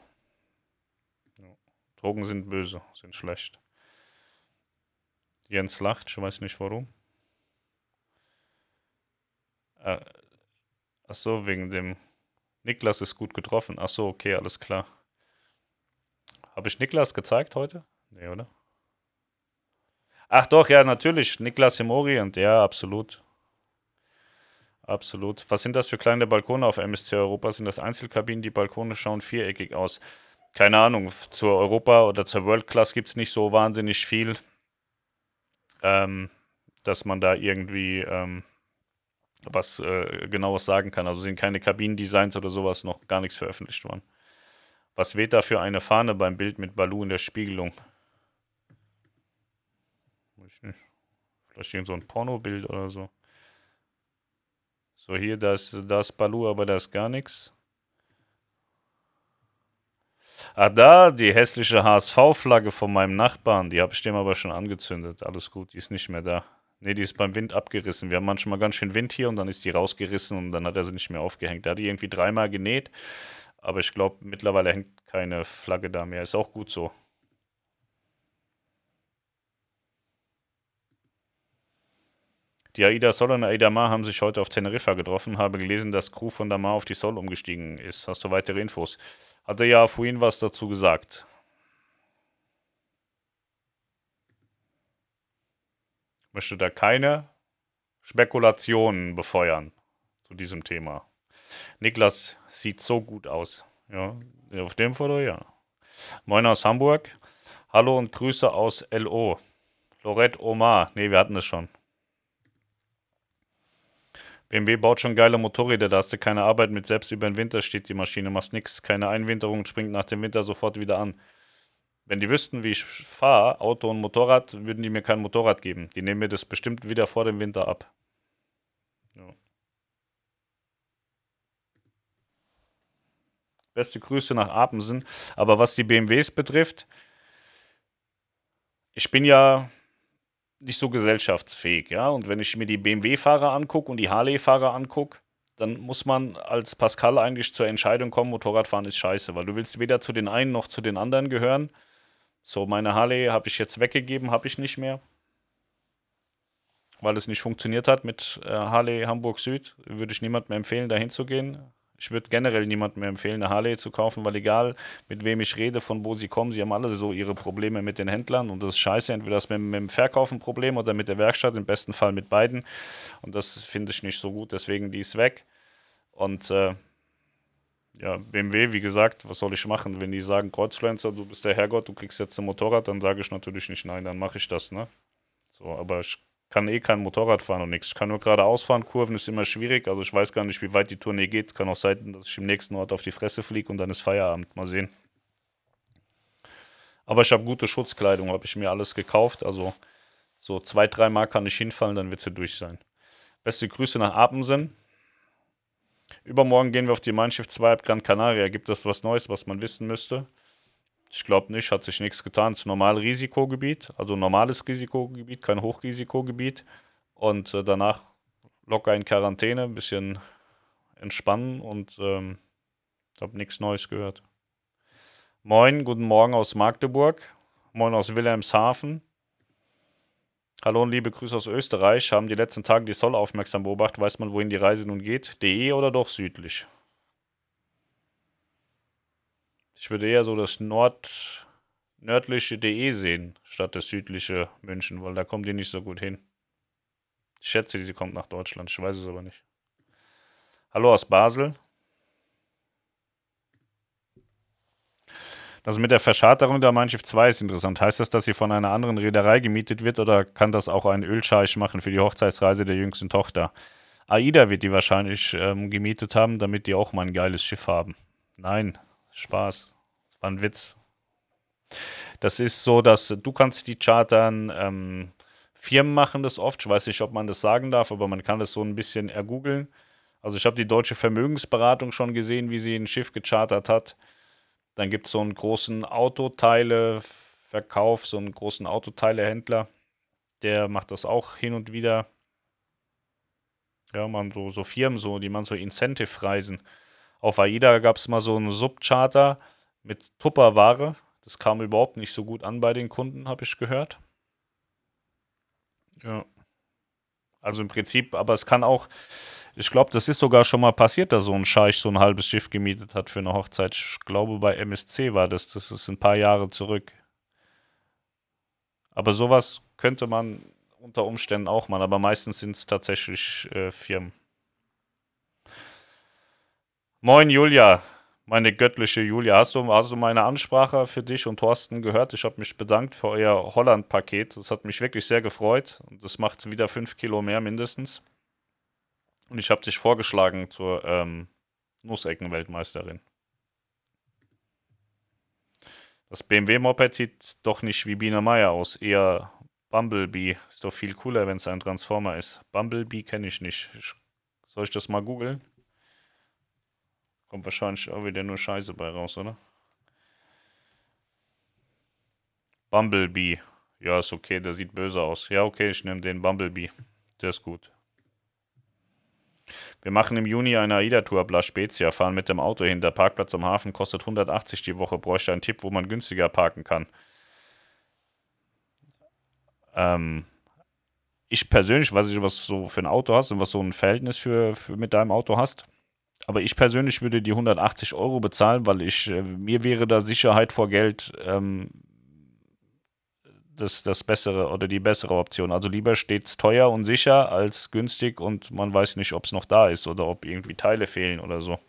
Speaker 1: Ja. Drogen sind böse, sind schlecht. Jens lacht, ich weiß nicht warum. Äh, ach so, wegen dem Niklas ist gut getroffen. Ach so, okay, alles klar. Habe ich Niklas gezeigt heute? Nee, oder? Ach doch, ja, natürlich. Niklas im Orient. Ja, absolut. Absolut. Was sind das für kleine Balkone auf MSC Europa? Sind das Einzelkabinen? Die Balkone schauen viereckig aus. Keine Ahnung. Zur Europa oder zur World Class gibt es nicht so wahnsinnig viel, ähm, dass man da irgendwie ähm, was äh, genaues sagen kann. Also sind keine Kabinendesigns oder sowas noch gar nichts veröffentlicht worden. Was weht da für eine Fahne beim Bild mit Balu in der Spiegelung? Vielleicht irgend so ein Pornobild oder so. So, hier, das, das Balu, aber da ist gar nichts. Ah, da, die hässliche HSV-Flagge von meinem Nachbarn. Die habe ich dem aber schon angezündet. Alles gut, die ist nicht mehr da. Nee, die ist beim Wind abgerissen. Wir haben manchmal ganz schön Wind hier und dann ist die rausgerissen und dann hat er sie nicht mehr aufgehängt. Da hat die irgendwie dreimal genäht, aber ich glaube, mittlerweile hängt keine Flagge da mehr. Ist auch gut so. Die Aida Sol und Aida Mar haben sich heute auf Teneriffa getroffen. Habe gelesen, dass Crew von Damar auf die Sol umgestiegen ist. Hast du weitere Infos? Hatte ja vorhin was dazu gesagt. Möchte da keine Spekulationen befeuern zu diesem Thema. Niklas sieht so gut aus. Ja, auf dem Foto ja. Moin aus Hamburg. Hallo und Grüße aus LO. Lorette Omar. Ne, wir hatten es schon. BMW baut schon geile Motorräder, da hast du keine Arbeit mit, selbst über den Winter steht die Maschine, machst nichts, keine Einwinterung, springt nach dem Winter sofort wieder an. Wenn die wüssten, wie ich fahre, Auto und Motorrad, würden die mir kein Motorrad geben. Die nehmen mir das bestimmt wieder vor dem Winter ab. Ja. Beste Grüße nach Apensen. Aber was die BMWs betrifft, ich bin ja nicht so gesellschaftsfähig, ja. Und wenn ich mir die BMW-Fahrer angucke und die Harley-Fahrer angucke, dann muss man als Pascal eigentlich zur Entscheidung kommen, Motorradfahren ist scheiße, weil du willst weder zu den einen noch zu den anderen gehören. So, meine Harley habe ich jetzt weggegeben, habe ich nicht mehr. Weil es nicht funktioniert hat mit äh, Harley Hamburg Süd. Würde ich niemandem empfehlen, dahin zu gehen. Ich würde generell niemandem mehr empfehlen, eine Harley zu kaufen, weil egal mit wem ich rede, von wo sie kommen, sie haben alle so ihre Probleme mit den Händlern und das ist scheiße. Entweder das mit, mit dem Verkauf ein Problem oder mit der Werkstatt, im besten Fall mit beiden. Und das finde ich nicht so gut, deswegen die ist weg. Und äh, ja, BMW, wie gesagt, was soll ich machen? Wenn die sagen, Kreuzfluencer, du bist der Herrgott, du kriegst jetzt ein Motorrad, dann sage ich natürlich nicht nein, dann mache ich das, ne? So, aber ich kann eh kein Motorrad fahren und nichts. Ich kann nur geradeaus fahren, Kurven ist immer schwierig. Also ich weiß gar nicht, wie weit die Tournee geht. Es kann auch sein, dass ich im nächsten Ort auf die Fresse fliege und dann ist Feierabend. Mal sehen. Aber ich habe gute Schutzkleidung, habe ich mir alles gekauft. Also so zwei, dreimal kann ich hinfallen, dann wird sie durch sein. Beste Grüße nach Apensen. Übermorgen gehen wir auf die Mein Schiff 2 ab Gran Canaria. Gibt es was Neues, was man wissen müsste? Ich glaube nicht, hat sich nichts getan. Es ist ein normales Risikogebiet, also normales Risikogebiet, kein Hochrisikogebiet. Und äh, danach locker in Quarantäne, ein bisschen entspannen und ähm, habe nichts Neues gehört. Moin, guten Morgen aus Magdeburg. Moin aus Wilhelmshaven. Hallo und liebe Grüße aus Österreich. Haben die letzten Tage die Soll aufmerksam beobachtet? Weiß man, wohin die Reise nun geht? DE oder doch südlich? Ich würde eher so das Nord, nördliche DE sehen, statt das südliche München, weil da kommen die nicht so gut hin. Ich schätze, sie kommt nach Deutschland, ich weiß es aber nicht. Hallo aus Basel. Das mit der Verscharterung der Mein Schiff 2 ist interessant. Heißt das, dass sie von einer anderen Reederei gemietet wird oder kann das auch ein Ölscheich machen für die Hochzeitsreise der jüngsten Tochter? AIDA wird die wahrscheinlich ähm, gemietet haben, damit die auch mal ein geiles Schiff haben. Nein, Spaß. Das war ein Witz. Das ist so, dass du kannst die chartern, ähm, Firmen machen das oft. Ich weiß nicht, ob man das sagen darf, aber man kann das so ein bisschen ergoogeln. Also ich habe die deutsche Vermögensberatung schon gesehen, wie sie ein Schiff gechartert hat. Dann gibt es so einen großen Autoteileverkauf, so einen großen Autoteilehändler. Der macht das auch hin und wieder. Ja, man so, so Firmen, so, die man so Incentive-Reisen auf AIDA gab es mal so einen Subcharter mit Tupperware. Das kam überhaupt nicht so gut an bei den Kunden, habe ich gehört. Ja. Also im Prinzip, aber es kann auch, ich glaube, das ist sogar schon mal passiert, dass so ein Scheich so ein halbes Schiff gemietet hat für eine Hochzeit. Ich glaube, bei MSC war das, das ist ein paar Jahre zurück. Aber sowas könnte man unter Umständen auch mal, aber meistens sind es tatsächlich äh, Firmen. Moin Julia, meine göttliche Julia. Hast du, hast du meine Ansprache für dich und Thorsten gehört? Ich habe mich bedankt für euer Holland-Paket. Das hat mich wirklich sehr gefreut. Und das macht wieder fünf Kilo mehr mindestens. Und ich habe dich vorgeschlagen zur ähm, Nussecken-Weltmeisterin. Das BMW-Moped sieht doch nicht wie Biene Meier aus, eher Bumblebee. Ist doch viel cooler, wenn es ein Transformer ist. Bumblebee kenne ich nicht. Ich, soll ich das mal googeln? Kommt wahrscheinlich auch wieder nur Scheiße bei raus, oder? Bumblebee. Ja, ist okay, der sieht böse aus. Ja, okay, ich nehme den Bumblebee. Der ist gut. Wir machen im Juni eine AIDA-Tour ab La Spezia, fahren mit dem Auto hin. Der Parkplatz am Hafen kostet 180 die Woche. Bräuchte einen Tipp, wo man günstiger parken kann. Ähm, ich persönlich weiß nicht, was du für ein Auto hast und was so ein Verhältnis für, für mit deinem Auto hast. Aber ich persönlich würde die 180 Euro bezahlen, weil ich, äh, mir wäre da Sicherheit vor Geld ähm, das, das bessere oder die bessere Option. Also lieber steht es teuer und sicher als günstig und man weiß nicht, ob es noch da ist oder ob irgendwie Teile fehlen oder so.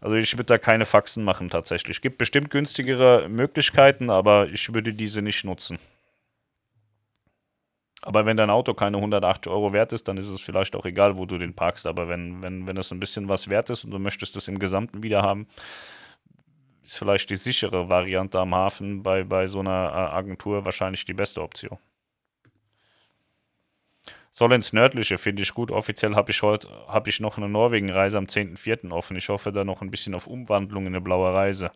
Speaker 1: Also ich würde da keine Faxen machen tatsächlich. Es gibt bestimmt günstigere Möglichkeiten, aber ich würde diese nicht nutzen. Aber wenn dein Auto keine 180 Euro wert ist, dann ist es vielleicht auch egal, wo du den parkst. Aber wenn, wenn, wenn es ein bisschen was wert ist und du möchtest es im Gesamten wieder haben, ist vielleicht die sichere Variante am Hafen bei, bei so einer äh, Agentur wahrscheinlich die beste Option. Soll ins Nördliche, finde ich gut. Offiziell habe ich heute hab ich noch eine Norwegen-Reise am 10.04. offen. Ich hoffe da noch ein bisschen auf Umwandlung in eine blaue Reise.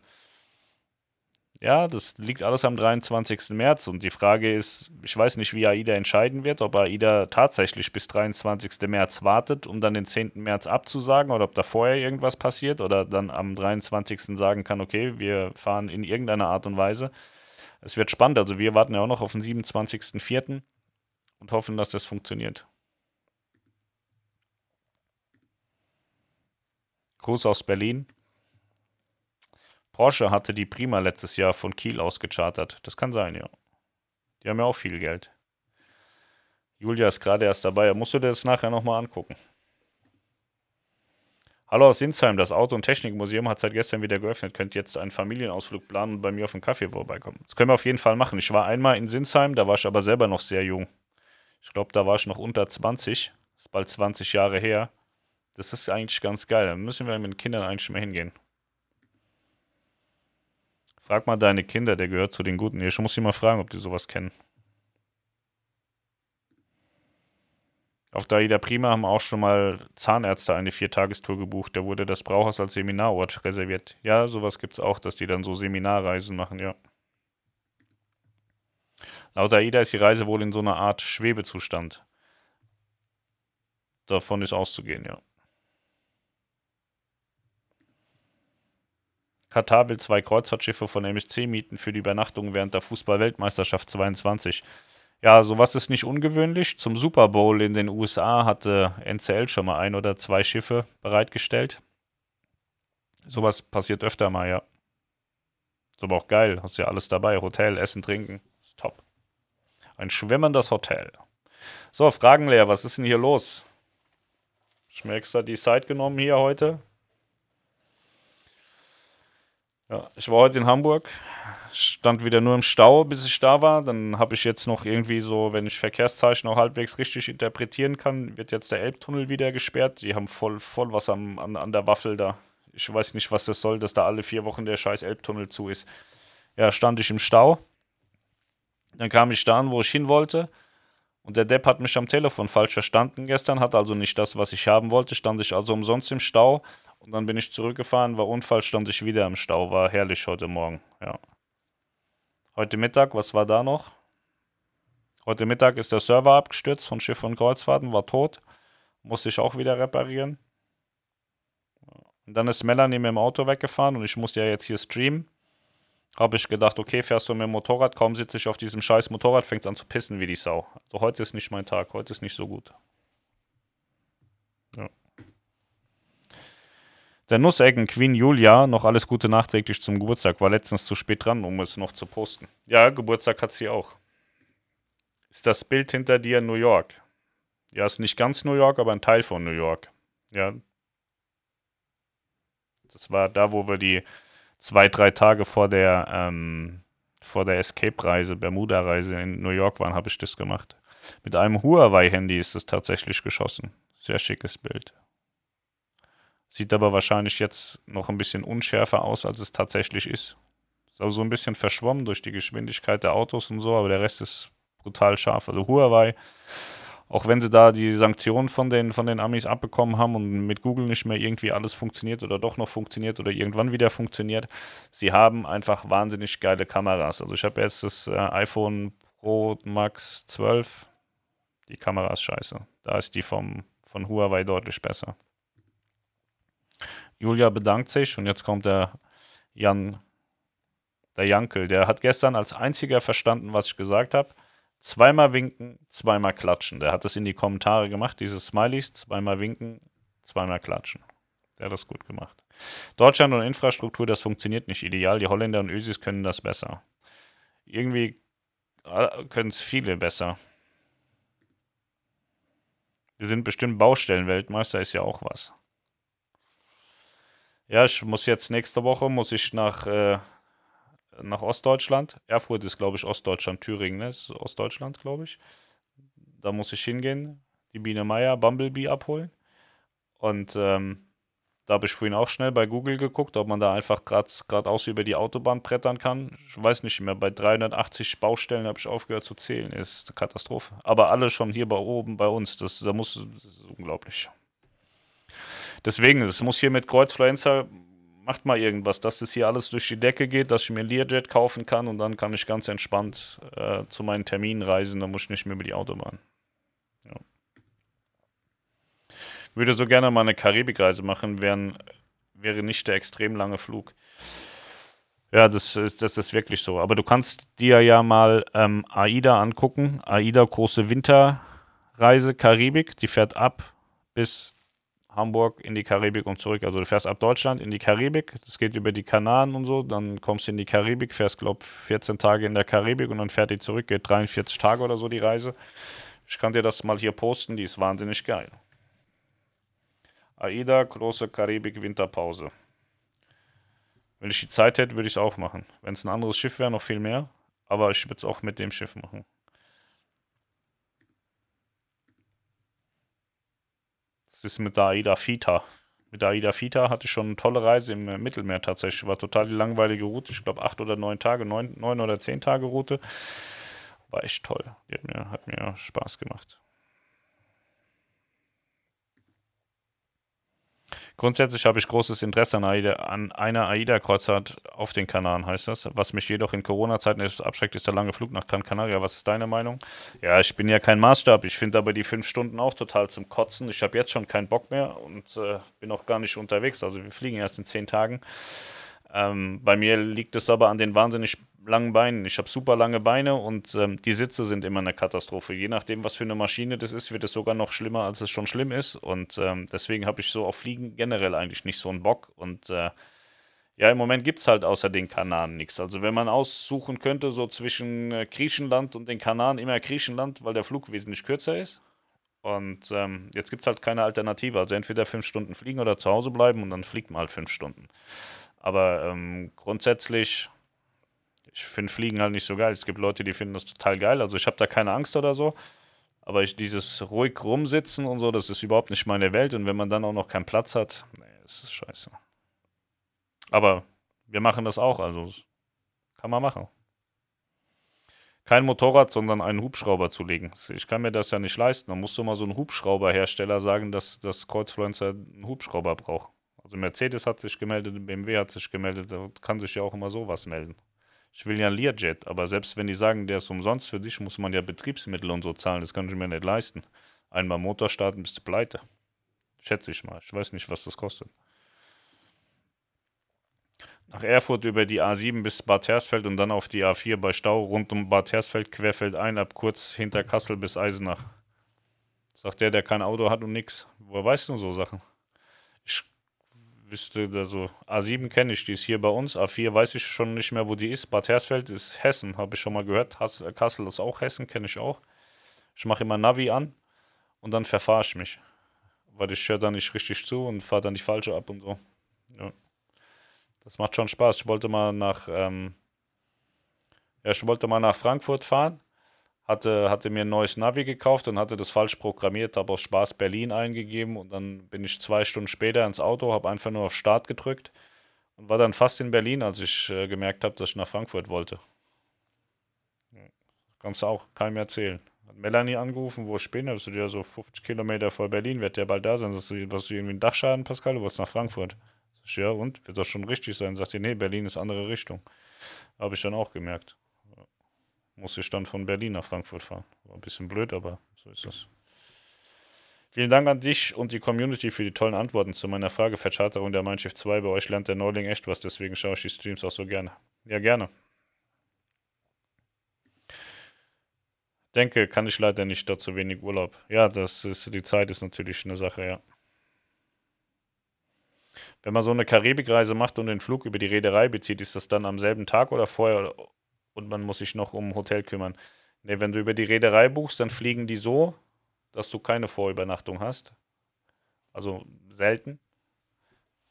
Speaker 1: Ja, das liegt alles am 23. März und die Frage ist, ich weiß nicht, wie AIDA entscheiden wird, ob AIDA tatsächlich bis 23. März wartet, um dann den 10. März abzusagen oder ob da vorher irgendwas passiert oder dann am 23. sagen kann, okay, wir fahren in irgendeiner Art und Weise. Es wird spannend, also wir warten ja auch noch auf den 27.04. und hoffen, dass das funktioniert. Gruß aus Berlin. Porsche hatte die Prima letztes Jahr von Kiel aus gechartert. Das kann sein, ja. Die haben ja auch viel Geld. Julia ist gerade erst dabei. Musst du dir das nachher nochmal angucken. Hallo aus Sinsheim, das Auto- und Technikmuseum hat seit gestern wieder geöffnet. Könnt jetzt einen Familienausflug planen und bei mir auf den Kaffee vorbeikommen. Das können wir auf jeden Fall machen. Ich war einmal in Sinsheim, da war ich aber selber noch sehr jung. Ich glaube, da war ich noch unter 20. Das ist bald 20 Jahre her. Das ist eigentlich ganz geil. Da müssen wir mit den Kindern eigentlich mal hingehen. Frag mal deine Kinder, der gehört zu den Guten. Ich muss sie mal fragen, ob die sowas kennen. Auf der Ida Prima haben auch schon mal Zahnärzte eine Viertagestour gebucht. Da wurde das Brauhaus als Seminarort reserviert. Ja, sowas gibt es auch, dass die dann so Seminarreisen machen, ja. Laut AIDA ist die Reise wohl in so einer Art Schwebezustand. Davon ist auszugehen, ja. Katar will zwei Kreuzfahrtschiffe von MSC mieten für die Übernachtung während der Fußball-Weltmeisterschaft 22. Ja, sowas ist nicht ungewöhnlich. Zum Super Bowl in den USA hatte NCL schon mal ein oder zwei Schiffe bereitgestellt. Sowas passiert öfter mal, ja. Ist aber auch geil. Hast ja alles dabei. Hotel, Essen, Trinken. Ist top. Ein schwimmendes Hotel. So, Fragen leer. Was ist denn hier los? Mir extra die Zeit genommen hier heute. Ja, ich war heute in Hamburg, stand wieder nur im Stau, bis ich da war. Dann habe ich jetzt noch irgendwie so, wenn ich Verkehrszeichen auch halbwegs richtig interpretieren kann, wird jetzt der Elbtunnel wieder gesperrt. Die haben voll, voll was am, an, an der Waffel da. Ich weiß nicht, was das soll, dass da alle vier Wochen der scheiß Elbtunnel zu ist. Ja, stand ich im Stau. Dann kam ich da an, wo ich hin wollte. Und der Depp hat mich am Telefon falsch verstanden gestern, hat also nicht das, was ich haben wollte, stand ich also umsonst im Stau und dann bin ich zurückgefahren, war Unfall, stand ich wieder im Stau, war herrlich heute Morgen, ja. Heute Mittag, was war da noch? Heute Mittag ist der Server abgestürzt von Schiff und Kreuzfahrten, war tot, musste ich auch wieder reparieren. Und dann ist Melanie mit dem Auto weggefahren und ich musste ja jetzt hier streamen habe ich gedacht, okay, fährst du mit dem Motorrad, kaum sitze ich auf diesem scheiß Motorrad, fängt an zu pissen wie die Sau. Also heute ist nicht mein Tag, heute ist nicht so gut. Der Nussecken Queen Julia, noch alles Gute nachträglich zum Geburtstag, war letztens zu spät dran, um es noch zu posten. Ja, Geburtstag hat sie auch. Ist das Bild hinter dir New York? Ja, ist nicht ganz New York, aber ein Teil von New York. Ja. Das war da, wo wir die zwei, drei Tage vor der, ähm, vor der Escape-Reise, Bermuda-Reise in New York waren, habe ich das gemacht. Mit einem Huawei-Handy ist es tatsächlich geschossen. Sehr schickes Bild. Sieht aber wahrscheinlich jetzt noch ein bisschen unschärfer aus, als es tatsächlich ist. Ist auch so ein bisschen verschwommen durch die Geschwindigkeit der Autos und so, aber der Rest ist brutal scharf. Also Huawei auch wenn sie da die Sanktionen von den, von den Amis abbekommen haben und mit Google nicht mehr irgendwie alles funktioniert oder doch noch funktioniert oder irgendwann wieder funktioniert, sie haben einfach wahnsinnig geile Kameras. Also ich habe jetzt das äh, iPhone Pro Max 12. Die Kamera ist scheiße. Da ist die vom, von Huawei deutlich besser. Julia bedankt sich und jetzt kommt der Jan, der Jankel. Der hat gestern als einziger verstanden, was ich gesagt habe. Zweimal winken, zweimal klatschen. Der hat das in die Kommentare gemacht, diese Smileys. Zweimal winken, zweimal klatschen. Der hat das gut gemacht. Deutschland und Infrastruktur, das funktioniert nicht ideal. Die Holländer und Ösis können das besser. Irgendwie äh, können es viele besser. Wir sind bestimmt Baustellenweltmeister, ist ja auch was. Ja, ich muss jetzt nächste Woche, muss ich nach äh, nach Ostdeutschland. Erfurt ist, glaube ich, Ostdeutschland. Thüringen ne? ist Ostdeutschland, glaube ich. Da muss ich hingehen, die Biene Meier Bumblebee abholen. Und ähm, da habe ich vorhin auch schnell bei Google geguckt, ob man da einfach geradeaus über die Autobahn brettern kann. Ich weiß nicht mehr, bei 380 Baustellen habe ich aufgehört zu zählen. Ist eine Katastrophe. Aber alle schon hier bei oben bei uns. Das, da muss, das ist unglaublich. Deswegen, es muss hier mit Kreuzfluencer macht mal irgendwas, dass das hier alles durch die Decke geht, dass ich mir Learjet kaufen kann und dann kann ich ganz entspannt äh, zu meinen Terminen reisen, dann muss ich nicht mehr über die Autobahn. Ja. Würde so gerne mal eine Karibikreise machen, wären, wäre nicht der extrem lange Flug. Ja, das, das ist wirklich so. Aber du kannst dir ja mal ähm, AIDA angucken. AIDA große Winterreise Karibik, die fährt ab bis Hamburg in die Karibik und zurück. Also du fährst ab Deutschland in die Karibik, das geht über die Kanaren und so, dann kommst du in die Karibik, fährst, glaube 14 Tage in der Karibik und dann fährt die zurück, geht 43 Tage oder so die Reise. Ich kann dir das mal hier posten, die ist wahnsinnig geil. AIDA, große Karibik, Winterpause. Wenn ich die Zeit hätte, würde ich es auch machen. Wenn es ein anderes Schiff wäre, noch viel mehr. Aber ich würde es auch mit dem Schiff machen. Ist mit der AIDA Fita. Mit der AIDA Fita hatte ich schon eine tolle Reise im Mittelmeer tatsächlich. War total die langweilige Route. Ich glaube, acht oder neun Tage, neun, neun oder zehn Tage Route. War echt toll. Die hat mir, hat mir Spaß gemacht. Grundsätzlich habe ich großes Interesse an, AIDA, an einer AIDA-Kreuzfahrt auf den Kanaren, heißt das. Was mich jedoch in Corona-Zeiten etwas abschreckt, ist der lange Flug nach Gran Canaria. Was ist deine Meinung? Ja, ich bin ja kein Maßstab. Ich finde aber die fünf Stunden auch total zum Kotzen. Ich habe jetzt schon keinen Bock mehr und äh, bin auch gar nicht unterwegs. Also wir fliegen erst in zehn Tagen. Ähm, bei mir liegt es aber an den wahnsinnig langen Beinen. Ich habe super lange Beine und ähm, die Sitze sind immer eine Katastrophe. Je nachdem, was für eine Maschine das ist, wird es sogar noch schlimmer, als es schon schlimm ist. Und ähm, deswegen habe ich so auf Fliegen generell eigentlich nicht so einen Bock. Und äh, ja, im Moment gibt es halt außer den Kanaren nichts. Also wenn man aussuchen könnte, so zwischen äh, Griechenland und den Kanaren, immer Griechenland, weil der Flug wesentlich kürzer ist. Und ähm, jetzt gibt es halt keine Alternative. Also entweder fünf Stunden fliegen oder zu Hause bleiben und dann fliegt man halt fünf Stunden. Aber ähm, grundsätzlich ich finde Fliegen halt nicht so geil. Es gibt Leute, die finden das total geil. Also ich habe da keine Angst oder so. Aber ich, dieses ruhig rumsitzen und so, das ist überhaupt nicht meine Welt. Und wenn man dann auch noch keinen Platz hat, nee, das ist scheiße. Aber wir machen das auch, also kann man machen. Kein Motorrad, sondern einen Hubschrauber zu legen. Ich kann mir das ja nicht leisten. Dann musst du mal so einen Hubschrauberhersteller sagen, dass das Kreuzfluencer einen Hubschrauber braucht. Also Mercedes hat sich gemeldet, BMW hat sich gemeldet, da kann sich ja auch immer sowas melden ich will ja ein Learjet, aber selbst wenn die sagen, der ist umsonst für dich, muss man ja Betriebsmittel und so zahlen. Das kann ich mir nicht leisten. Einmal Motor starten, bist du pleite. Schätze ich mal. Ich weiß nicht, was das kostet. Nach Erfurt über die A7 bis Bad Hersfeld und dann auf die A4 bei Stau rund um Bad Hersfeld querfeldein ab kurz hinter Kassel bis Eisenach. Sagt der, der kein Auto hat und nix. Woher weißt du so Sachen? Ich wüsste, also A7 kenne ich, die ist hier bei uns. A4 weiß ich schon nicht mehr, wo die ist. Bad Hersfeld ist Hessen, habe ich schon mal gehört. Has Kassel ist auch Hessen, kenne ich auch. Ich mache immer Navi an und dann verfahre ich mich. Weil ich höre dann nicht richtig zu und fahre dann die falsche ab und so. Ja. Das macht schon Spaß. Ich wollte mal nach, ähm, ja, ich wollte mal nach Frankfurt fahren hatte, hatte mir ein neues Navi gekauft und hatte das falsch programmiert, habe aus Spaß Berlin eingegeben und dann bin ich zwei Stunden später ins Auto, habe einfach nur auf Start gedrückt und war dann fast in Berlin, als ich äh, gemerkt habe, dass ich nach Frankfurt wollte. Kannst du auch keinem erzählen. Hat Melanie angerufen, wo ich bin, also ja so 50 Kilometer vor Berlin, wird der bald da sein. Sagst du, was du irgendwie einen Dachschaden, Pascal, du wolltest nach Frankfurt. Sag ich, ja, und? Wird das schon richtig sein? Sagt sie, nee, Berlin ist andere Richtung. Habe ich dann auch gemerkt musste ich dann von Berlin nach Frankfurt fahren. War ein bisschen blöd, aber so ist es. Vielen Dank an dich und die Community für die tollen Antworten zu meiner Frage Vercharterung der Mein Schiff 2. Bei euch lernt der Neuling echt was, deswegen schaue ich die Streams auch so gerne. Ja, gerne. Denke, kann ich leider nicht, da zu wenig Urlaub. Ja, das ist, die Zeit ist natürlich eine Sache, ja. Wenn man so eine Karibikreise macht und den Flug über die Reederei bezieht, ist das dann am selben Tag oder vorher und man muss sich noch um Hotel kümmern. Nee, wenn du über die Reederei buchst, dann fliegen die so, dass du keine Vorübernachtung hast. Also selten.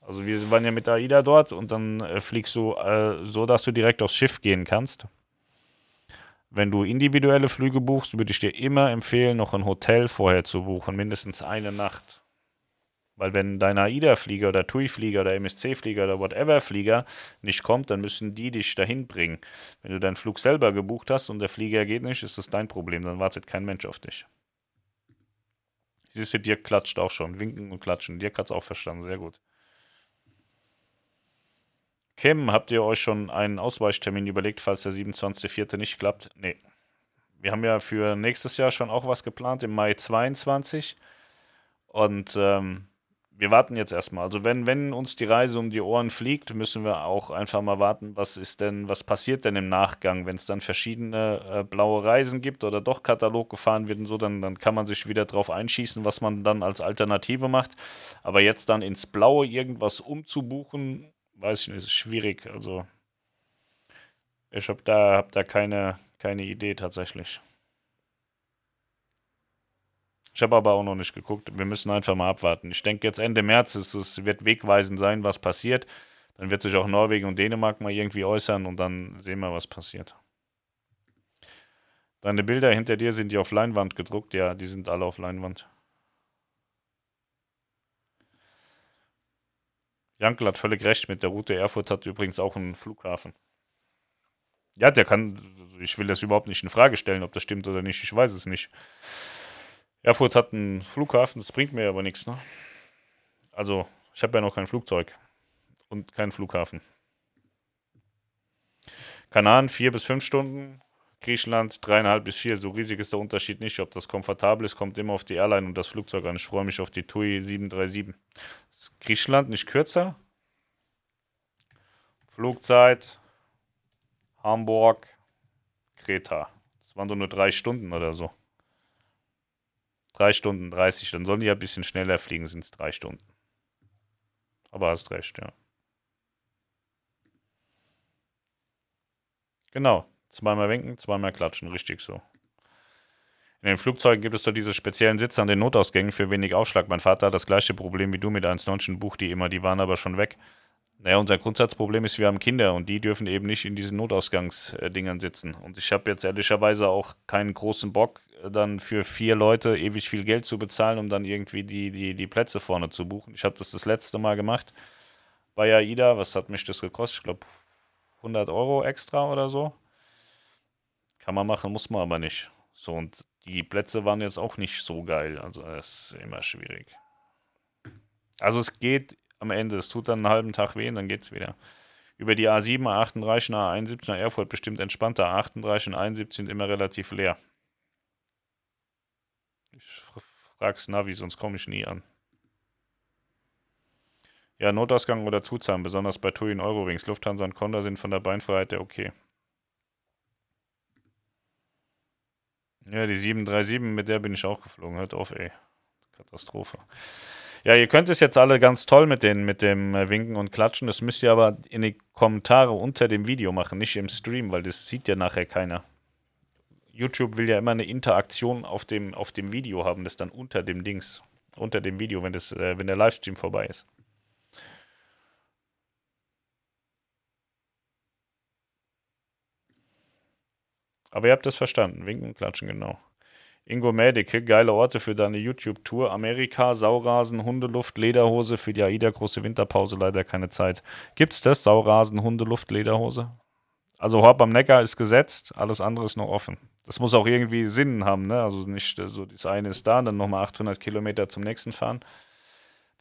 Speaker 1: Also wir waren ja mit AIDA dort und dann äh, fliegst du äh, so, dass du direkt aufs Schiff gehen kannst. Wenn du individuelle Flüge buchst, würde ich dir immer empfehlen, noch ein Hotel vorher zu buchen, mindestens eine Nacht. Weil wenn dein AIDA-Flieger oder TUI-Flieger oder MSC-Flieger oder whatever-Flieger nicht kommt, dann müssen die dich dahin bringen. Wenn du deinen Flug selber gebucht hast und der Flieger geht nicht, ist das dein Problem. Dann wartet kein Mensch auf dich. Siehst du, Dirk klatscht auch schon. Winken und klatschen. Dirk hat es auch verstanden. Sehr gut. Kim, habt ihr euch schon einen Ausweichtermin überlegt, falls der 27.04. nicht klappt? Nee. Wir haben ja für nächstes Jahr schon auch was geplant, im Mai 22. Und ähm, wir warten jetzt erstmal. Also wenn, wenn uns die Reise um die Ohren fliegt, müssen wir auch einfach mal warten, was ist denn, was passiert denn im Nachgang, wenn es dann verschiedene äh, blaue Reisen gibt oder doch Katalog gefahren wird und so, dann, dann kann man sich wieder drauf einschießen, was man dann als Alternative macht. Aber jetzt dann ins Blaue irgendwas umzubuchen, weiß ich nicht, ist schwierig. Also ich habe da, hab da keine, keine Idee tatsächlich. Ich habe aber auch noch nicht geguckt. Wir müssen einfach mal abwarten. Ich denke, jetzt Ende März ist es, wird wegweisend sein, was passiert. Dann wird sich auch Norwegen und Dänemark mal irgendwie äußern und dann sehen wir, was passiert. Deine Bilder hinter dir sind die auf Leinwand gedruckt? Ja, die sind alle auf Leinwand. Jankel hat völlig recht mit der Route. Erfurt hat übrigens auch einen Flughafen. Ja, der kann, ich will das überhaupt nicht in Frage stellen, ob das stimmt oder nicht. Ich weiß es nicht. Erfurt hat einen Flughafen, das bringt mir aber nichts. Ne? Also, ich habe ja noch kein Flugzeug und keinen Flughafen. Kanaren vier bis fünf Stunden, Griechenland dreieinhalb bis vier. So riesig ist der Unterschied nicht. Ob das komfortabel ist, kommt immer auf die Airline und das Flugzeug an. Ich freue mich auf die TUI 737. Ist Griechenland nicht kürzer? Flugzeit Hamburg, Kreta. Das waren doch nur drei Stunden oder so. 3 Stunden 30, dann sollen die ja ein bisschen schneller fliegen, sind es 3 Stunden. Aber hast recht, ja. Genau, zweimal winken, zweimal klatschen, richtig so. In den Flugzeugen gibt es doch diese speziellen Sitze an den Notausgängen für wenig Aufschlag. Mein Vater hat das gleiche Problem wie du mit 1,19 Buch, die immer, die waren aber schon weg. Naja, unser Grundsatzproblem ist, wir haben Kinder und die dürfen eben nicht in diesen Notausgangsdingern sitzen. Und ich habe jetzt ehrlicherweise auch keinen großen Bock, dann für vier Leute ewig viel Geld zu bezahlen, um dann irgendwie die, die, die Plätze vorne zu buchen. Ich habe das das letzte Mal gemacht bei AIDA. Was hat mich das gekostet? Ich glaube 100 Euro extra oder so. Kann man machen, muss man aber nicht. So, und die Plätze waren jetzt auch nicht so geil. Also, das ist immer schwierig. Also, es geht am Ende. Es tut dann einen halben Tag weh und dann geht es wieder. Über die A7, A38, A71 nach Erfurt bestimmt entspannter. A38 und A71 sind immer relativ leer. Ich frag's Navi, sonst komme ich nie an. Ja, Notausgang oder Zuzahlen, besonders bei TUI und Eurowings. Lufthansa und Conda sind von der Beinfreiheit der okay. Ja, die 737, mit der bin ich auch geflogen. Hört auf, ey. Katastrophe. Ja, ihr könnt es jetzt alle ganz toll mit, den, mit dem äh, Winken und Klatschen. Das müsst ihr aber in die Kommentare unter dem Video machen, nicht im Stream, weil das sieht ja nachher keiner. YouTube will ja immer eine Interaktion auf dem, auf dem Video haben, das dann unter dem Dings, unter dem Video, wenn, das, äh, wenn der Livestream vorbei ist. Aber ihr habt das verstanden. Winken und klatschen, genau. Ingo Mädeke, geile Orte für deine YouTube-Tour. Amerika, Saurasen, Hundeluft, Lederhose für die AIDA, große Winterpause, leider keine Zeit. Gibt's das? Saurasen, Hundeluft, Lederhose? Also Horb am Neckar ist gesetzt, alles andere ist noch offen. Das muss auch irgendwie Sinn haben, ne? Also nicht so, also das eine ist da, dann nochmal 800 Kilometer zum nächsten fahren.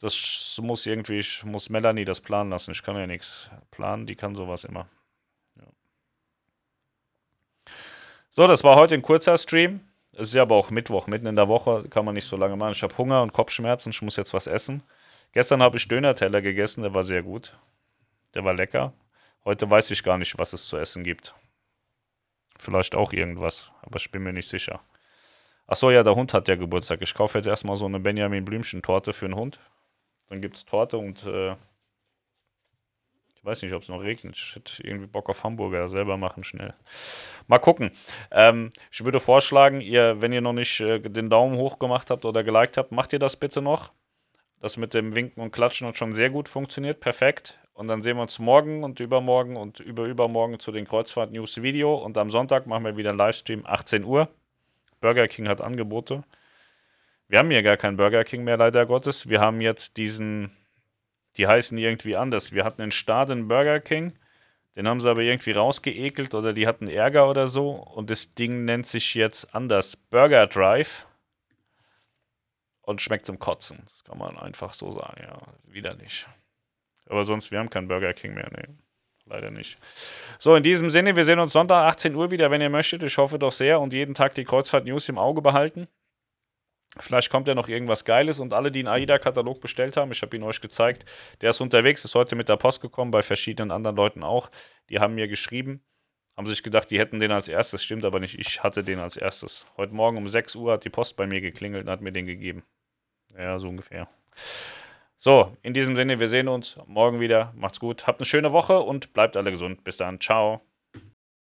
Speaker 1: Das muss irgendwie, ich muss Melanie das planen lassen. Ich kann ja nichts planen, die kann sowas immer. Ja. So, das war heute ein kurzer Stream. Es ist ja aber auch Mittwoch, mitten in der Woche, kann man nicht so lange machen. Ich habe Hunger und Kopfschmerzen, ich muss jetzt was essen. Gestern habe ich Döner-Teller gegessen, der war sehr gut. Der war lecker. Heute weiß ich gar nicht, was es zu essen gibt. Vielleicht auch irgendwas, aber ich bin mir nicht sicher. Achso, ja, der Hund hat ja Geburtstag. Ich kaufe jetzt erstmal so eine Benjamin Blümchen-Torte für den Hund. Dann gibt es Torte und äh, ich weiß nicht, ob es noch regnet. Ich hätte irgendwie Bock auf Hamburger selber machen schnell. Mal gucken. Ähm, ich würde vorschlagen, ihr, wenn ihr noch nicht äh, den Daumen hoch gemacht habt oder geliked habt, macht ihr das bitte noch. Das mit dem Winken und Klatschen hat schon sehr gut funktioniert. Perfekt. Und dann sehen wir uns morgen und übermorgen und überübermorgen zu den Kreuzfahrt News Video. Und am Sonntag machen wir wieder einen Livestream, 18 Uhr. Burger King hat Angebote. Wir haben hier gar keinen Burger King mehr, leider Gottes. Wir haben jetzt diesen die heißen irgendwie anders. Wir hatten in Staden Burger King, den haben sie aber irgendwie rausgeekelt oder die hatten Ärger oder so. Und das Ding nennt sich jetzt anders Burger Drive und schmeckt zum Kotzen. Das kann man einfach so sagen, ja. Wieder nicht. Aber sonst, wir haben keinen Burger King mehr, nee. Leider nicht. So, in diesem Sinne, wir sehen uns Sonntag 18 Uhr wieder, wenn ihr möchtet. Ich hoffe doch sehr und jeden Tag die Kreuzfahrt News im Auge behalten. Vielleicht kommt ja noch irgendwas Geiles und alle, die einen AIDA-Katalog bestellt haben, ich habe ihn euch gezeigt, der ist unterwegs, ist heute mit der Post gekommen, bei verschiedenen anderen Leuten auch. Die haben mir geschrieben, haben sich gedacht, die hätten den als erstes, stimmt aber nicht, ich hatte den als erstes. Heute Morgen um 6 Uhr hat die Post bei mir geklingelt und hat mir den gegeben. Ja, so ungefähr. So, in diesem Sinne, wir sehen uns morgen wieder. Macht's gut, habt eine schöne Woche und bleibt alle gesund. Bis dann, ciao.